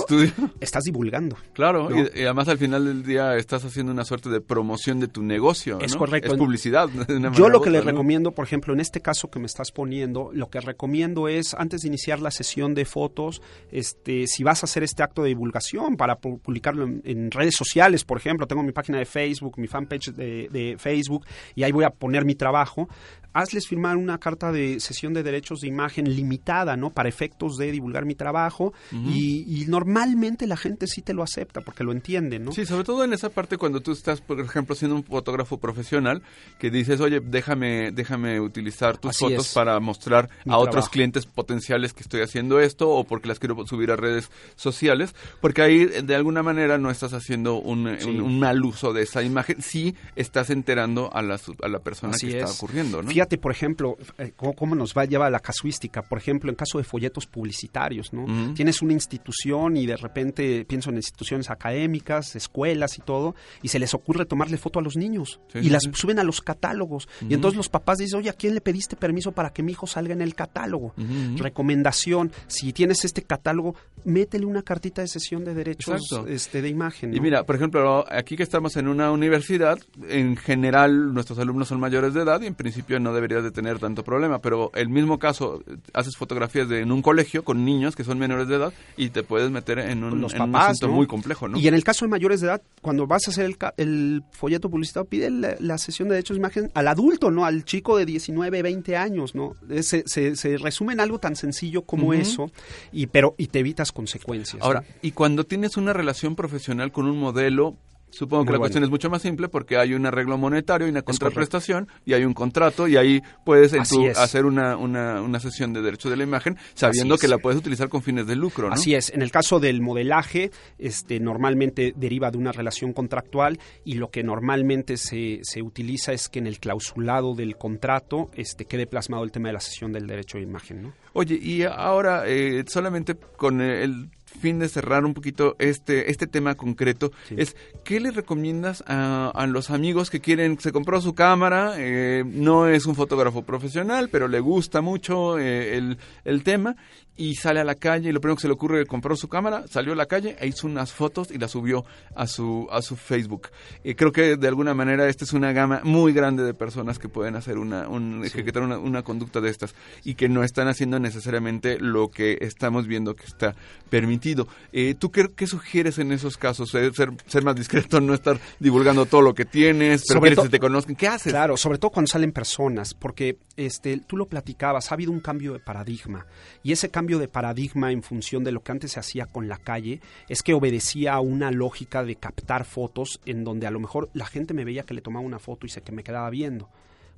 estás divulgando. Claro, y, además al final del día estás haciendo una suerte de promoción de tu negocio. Es correcto. Es publicidad. <laughs> Yo lo que le recomiendo, por ejemplo, en este caso que me estás poniendo, lo que recomiendo es, antes de iniciar la sesión de fotos, este, si vas a hacer este acto de divulgación para publicarlo en, redes sociales, por ejemplo, tengo mi página de Facebook, mi fanpage de, de Facebook, y ahí voy a poner mi trabajo, hazles firmar una carta de sesión de derechos de imagen limitada, ¿no? Para efectos de divulgar mi trabajo y, normalmente la gente sí te lo acepta porque lo entiende, ¿no? Sí, sobre todo en esa parte cuando tú estás, por ejemplo, siendo un fotógrafo profesional que dices, oye, déjame, déjame utilizar tus fotos para mostrar a otros clientes potenciales que estoy haciendo esto o porque las quiero subir a redes sociales, porque ahí de alguna manera no estás haciendo un, mal uso de esa imagen, sí estás enterando a la, a la persona que está ocurriendo, ¿no? Por ejemplo, eh, cómo, nos va a llevar la casuística. Por ejemplo, en caso de folletos publicitarios, ¿no? Tienes una institución y de repente pienso en instituciones académicas, escuelas y todo, y se les ocurre tomarle foto a los niños y las suben a los catálogos. Y entonces los papás dicen, oye, ¿a quién le pediste permiso para que mi hijo salga en el catálogo? Recomendación, si tienes este catálogo, métele una cartita de sesión de derechos este, de imagen. Y mira, por ejemplo, aquí que estamos en una universidad, en general nuestros alumnos son mayores de edad y en principio no deberías de tener tanto problema, pero el mismo caso, haces fotografías de, en un colegio con niños que son menores de edad y te puedes meter en un, Los papás, muy complejo, ¿no? Y en el caso de mayores de edad, cuando vas a hacer el, el folleto publicitario, pide la, sesión de derechos de imagen al adulto, ¿no? Al chico de 19, 20 años, ¿no? Se, se, resume en algo tan sencillo como eso, y, pero, y te evitas consecuencias. Ahora, y cuando tienes una relación profesional con un modelo, Supongo que la cuestión es mucho más simple porque hay un arreglo monetario y una contraprestación y hay un contrato y ahí puedes hacer una, una, una, sesión de derecho de la imagen sabiendo que la puedes utilizar con fines de lucro. ¿no? Así es. En el caso del modelaje, este, normalmente deriva de una relación contractual y lo que normalmente se, se utiliza es que en el clausulado del contrato este, quede plasmado el tema de la sesión del derecho de imagen. ¿no? Oye, y ahora eh, solamente con el fin de cerrar un poquito este, este tema concreto, es ¿qué le recomiendas a, a, los amigos que quieren, se compró su cámara, eh, no es un fotógrafo profesional, pero le gusta mucho eh, el, el tema y sale a la calle y lo primero que se le ocurre compró su cámara, salió a la calle e hizo unas fotos y las subió a su a su Facebook. Y creo que de alguna manera esta es una gama muy grande de personas que pueden hacer una un, ejecutar una, una, conducta de estas y que no están haciendo necesariamente lo que estamos viendo que está permitido sentido. Eh, ¿Tú qué, qué, sugieres en esos casos? Eh, ser, ser, más discreto, <laughs> no estar divulgando todo lo que tienes, pero que se te conozcan. ¿Qué haces? Claro, sobre todo cuando salen personas, porque este, tú lo platicabas, ha habido un cambio de paradigma. Y ese cambio de paradigma en función de lo que antes se hacía con la calle es que obedecía a una lógica de captar fotos en donde a lo mejor la gente me veía que le tomaba una foto y se que me quedaba viendo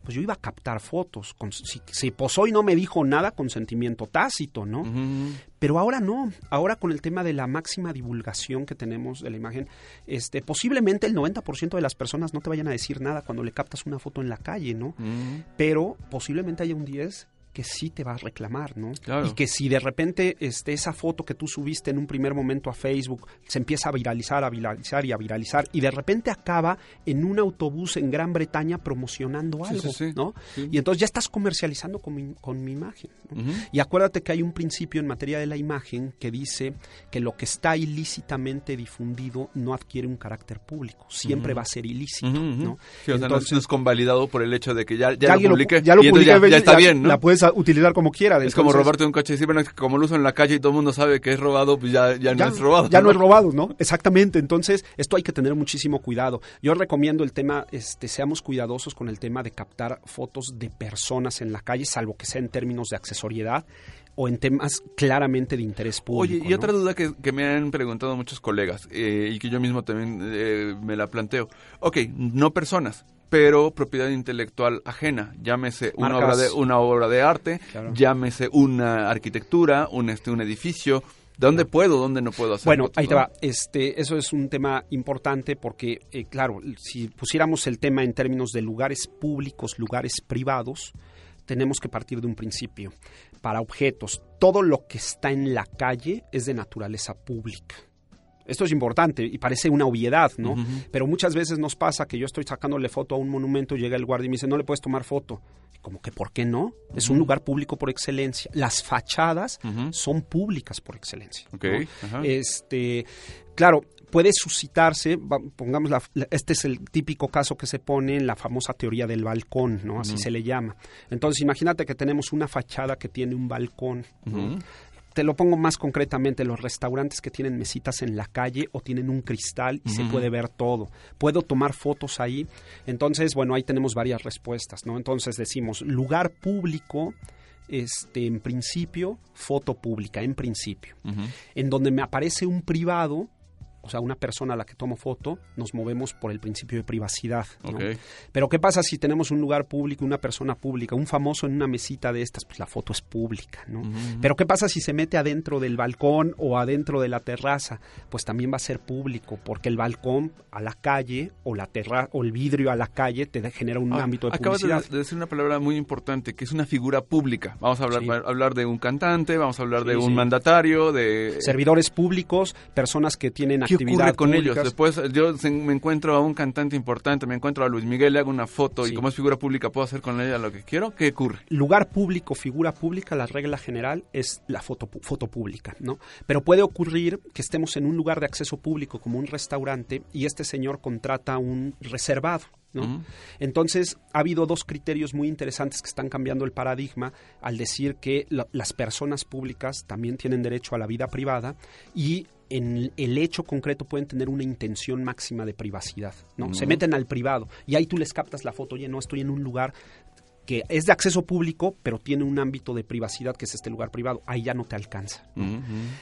pues yo iba a captar fotos. Con, si, si, posó y no me dijo nada, consentimiento tácito, ¿no? Pero ahora no. Ahora con el tema de la máxima divulgación que tenemos de la imagen, este, posiblemente el 90% de las personas no te vayan a decir nada cuando le captas una foto en la calle, ¿no? Pero posiblemente haya un 10 que sí te va a reclamar, ¿no? Y que si de repente este, esa foto que tú subiste en un primer momento a Facebook se empieza a viralizar, a viralizar y a viralizar y de repente acaba en un autobús en Gran Bretaña promocionando algo, ¿no? Y entonces ya estás comercializando con mi, con mi imagen. Y acuérdate que hay un principio en materia de la imagen que dice que lo que está ilícitamente difundido no adquiere un carácter público, siempre va a ser ilícito, ¿no? entonces, no es convalidado por el hecho de que ya, ya, lo publiqué, ya, lo y ya, está bien, ¿no? La puedes utilizar como quiera. Es como robarte un coche y decir, bueno, como lo uso en la calle y todo el mundo sabe que es robado, pues ya, ya, no es robado. Ya ¿no? es robado, ¿no? Exactamente. Entonces, esto hay que tener muchísimo cuidado. Yo recomiendo el tema, este, seamos cuidadosos con el tema de captar fotos de personas en la calle, salvo que sea en términos de accesoriedad o en temas claramente de interés público. Oye, y otra duda que, que, me han preguntado muchos colegas eh, y que yo mismo también eh, me la planteo. Ok, no personas, pero propiedad intelectual ajena, llámese una obra de una obra de arte, llámese una arquitectura, un este un edificio, ¿Dónde puedo, dónde no puedo hacer? Bueno, ahí te va. Este, eso es un tema importante porque, eh, claro, si pusiéramos el tema en términos de lugares públicos, lugares privados, tenemos que partir de un principio. Para objetos, todo lo que está en la calle es de naturaleza pública. Esto es importante y parece una obviedad, ¿no? Pero muchas veces nos pasa que yo estoy sacándole foto a un monumento, llega el guardia y me dice, no le puedes tomar foto. Como que, ¿por qué no? Es un lugar público por excelencia. Las fachadas son públicas por excelencia. Este, claro, puede suscitarse, pongamos, la, este es el típico caso que se pone en la famosa teoría del balcón, ¿no? Así se le llama. Entonces, imagínate que tenemos una fachada que tiene un balcón, te lo pongo más concretamente, los restaurantes que tienen mesitas en la calle o tienen un cristal y se puede ver todo. ¿Puedo tomar fotos ahí? Entonces, bueno, ahí tenemos varias respuestas, ¿no? Entonces decimos, lugar público, este, en principio, foto pública, en principio. En donde me aparece un privado, o sea, una persona a la que tomo foto, nos movemos por el principio de privacidad. Pero ¿qué pasa si tenemos un lugar público, una persona pública, un famoso en una mesita de estas? Pues la foto es pública, ¿no? Pero ¿qué pasa si se mete adentro del balcón o adentro de la terraza? Pues también va a ser público, porque el balcón a la calle o la terra o el vidrio a la calle te genera un ah, ámbito de publicidad. Acabas de decir una palabra muy importante, que es una figura pública. Vamos a hablar, hablar de un cantante, vamos a hablar de un mandatario, de... Servidores públicos, personas que tienen ocurre con ellos? Después yo me encuentro a un cantante importante, me encuentro a Luis Miguel, le hago una foto y como es figura pública puedo hacer con ella lo que quiero. ¿Qué ocurre? Lugar público, figura pública, la regla general es la foto, foto pública, ¿no? Pero puede ocurrir que estemos en un lugar de acceso público como un restaurante y este señor contrata un reservado. ¿no? Entonces, ha habido dos criterios muy interesantes que están cambiando el paradigma al decir que las personas públicas también tienen derecho a la vida privada y en el hecho concreto pueden tener una intención máxima de privacidad, ¿no? Se meten al privado y ahí tú les captas la foto, oye, no, estoy en un lugar que es de acceso público, pero tiene un ámbito de privacidad que es este lugar privado, ahí ya no te alcanza.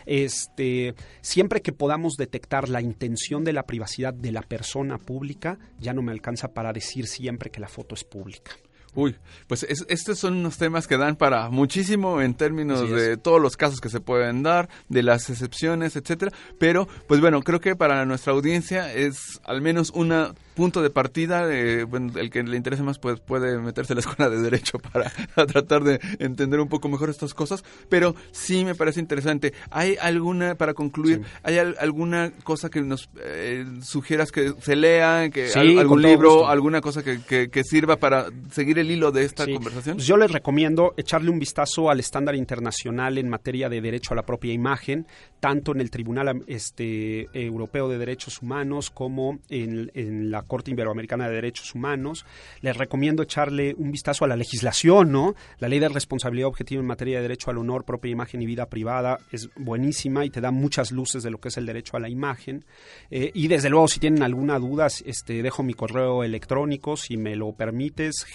Este, siempre que podamos detectar la intención de la privacidad de la persona pública, ya no me alcanza para decir siempre que la foto es pública. Uy, pues estos son unos temas que dan para muchísimo en términos de todos los casos que se pueden dar, de las excepciones, etcétera. Pero, pues bueno, creo que para nuestra audiencia es al menos una punto de partida, bueno, el que le interese más pues puede meterse a la escuela de derecho <laughs> para tratar de entender un poco mejor estas cosas, pero sí me parece interesante. ¿Hay alguna, para concluir, hay alguna cosa que nos eh, sugieras que se lea, que algún libro, alguna cosa que, que, sirva para seguir el el hilo de esta conversación? Pues yo les recomiendo echarle un vistazo al estándar internacional en materia de derecho a la propia imagen, tanto en el Tribunal este, Europeo de Derechos Humanos como en, en la Corte Iberoamericana de Derechos Humanos. Les recomiendo echarle un vistazo a la legislación, ¿no? La ley de responsabilidad objetiva en materia de derecho al honor, propia imagen y vida privada es buenísima y te da muchas luces de lo que es el derecho a la imagen. Eh, y desde luego, si tienen alguna duda, este, dejo mi correo electrónico, si me lo permites,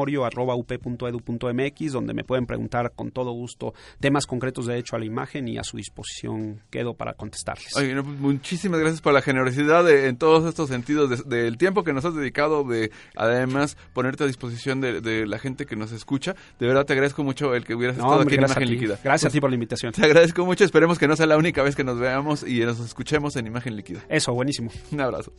gtenorio.up.edu.mx, donde me pueden preguntar con todo gusto temas concretos de derecho a la imagen y a su disposición quedo para contestarles. Oye, pues, muchísimas gracias por la generosidad en todos estos sentidos del tiempo que nos has dedicado, de además ponerte a disposición de, la gente que nos escucha. De verdad te agradezco mucho el que hubieras estado aquí en Imagen Líquida. Gracias a pues, ti por la invitación. Te agradezco mucho, esperemos que no sea la única vez que nos veamos y nos escuchemos en Imagen Líquida. Eso, buenísimo. Un abrazo.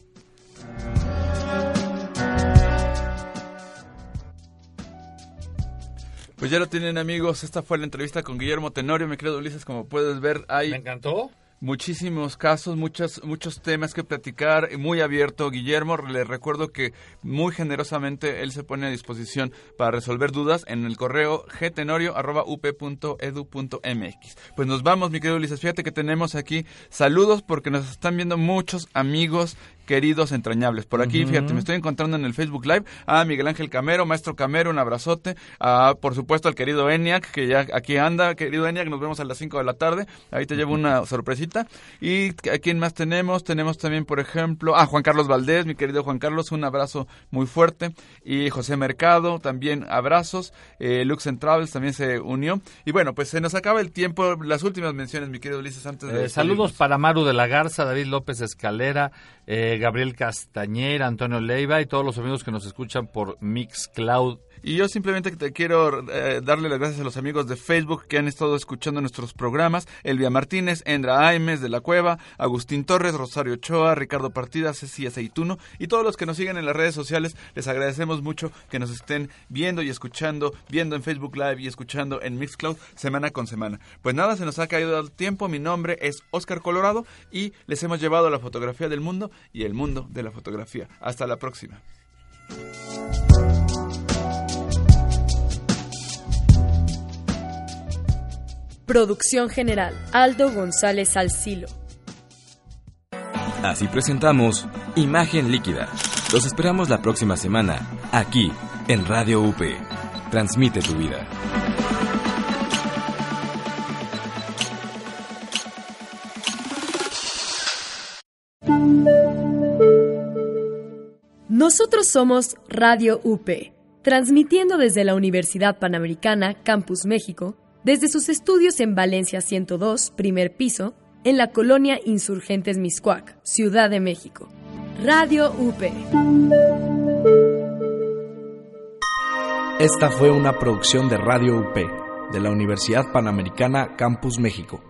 Pues ya lo tienen amigos, esta fue la entrevista con Guillermo Tenorio, mi querido Ulises, como puedes ver hay... Me encantó. muchísimos casos, muchos, muchos temas que platicar, muy abierto. Guillermo, le recuerdo que muy generosamente él se pone a disposición para resolver dudas en el correo gtenorio.up.edu.mx. Pues nos vamos, mi querido Ulises, fíjate que tenemos aquí saludos porque nos están viendo muchos amigos queridos entrañables. Por aquí, fíjate, me estoy encontrando en el Facebook Live a Miguel Ángel Camero, Maestro Camero, un abrazote. A, por supuesto, al querido Eniac, que ya aquí anda. Querido Eniac, nos vemos a las 5 de la tarde. Ahí te llevo una sorpresita. ¿Y a quién más tenemos? Tenemos también, por ejemplo, a Juan Carlos Valdés, mi querido Juan Carlos, un abrazo muy fuerte. Y José Mercado, también abrazos. Eh, Lux Travels también se unió. Y bueno, pues se nos acaba el tiempo. Las últimas menciones, mi querido Ulises, antes de... Eh, saludos para Maru de la Garza, David López Escalera, eh, Gabriel Castañera, Antonio Leiva y todos los amigos que nos escuchan por Mixcloud y yo simplemente te quiero eh, darle las gracias a los amigos de Facebook que han estado escuchando nuestros programas. Elvia Martínez, Endra Aimes de la Cueva, Agustín Torres, Rosario Ochoa, Ricardo Partida, Ceci Aceituno y todos los que nos siguen en las redes sociales. Les agradecemos mucho que nos estén viendo y escuchando, viendo en Facebook Live y escuchando en Mixcloud semana con semana. Pues nada, se nos ha caído el tiempo. Mi nombre es Oscar Colorado y les hemos llevado la fotografía del mundo y el mundo de la fotografía. Hasta la próxima. Producción general, Aldo González Alcilo. Así presentamos Imagen Líquida. Los esperamos la próxima semana, aquí, en Radio UP. Transmite tu vida. Nosotros somos Radio UP, transmitiendo desde la Universidad Panamericana, Campus México, desde sus estudios en Valencia 102, primer piso, en la colonia Insurgentes Miscuac, Ciudad de México. Radio UP. Esta fue una producción de Radio UP, de la Universidad Panamericana Campus México.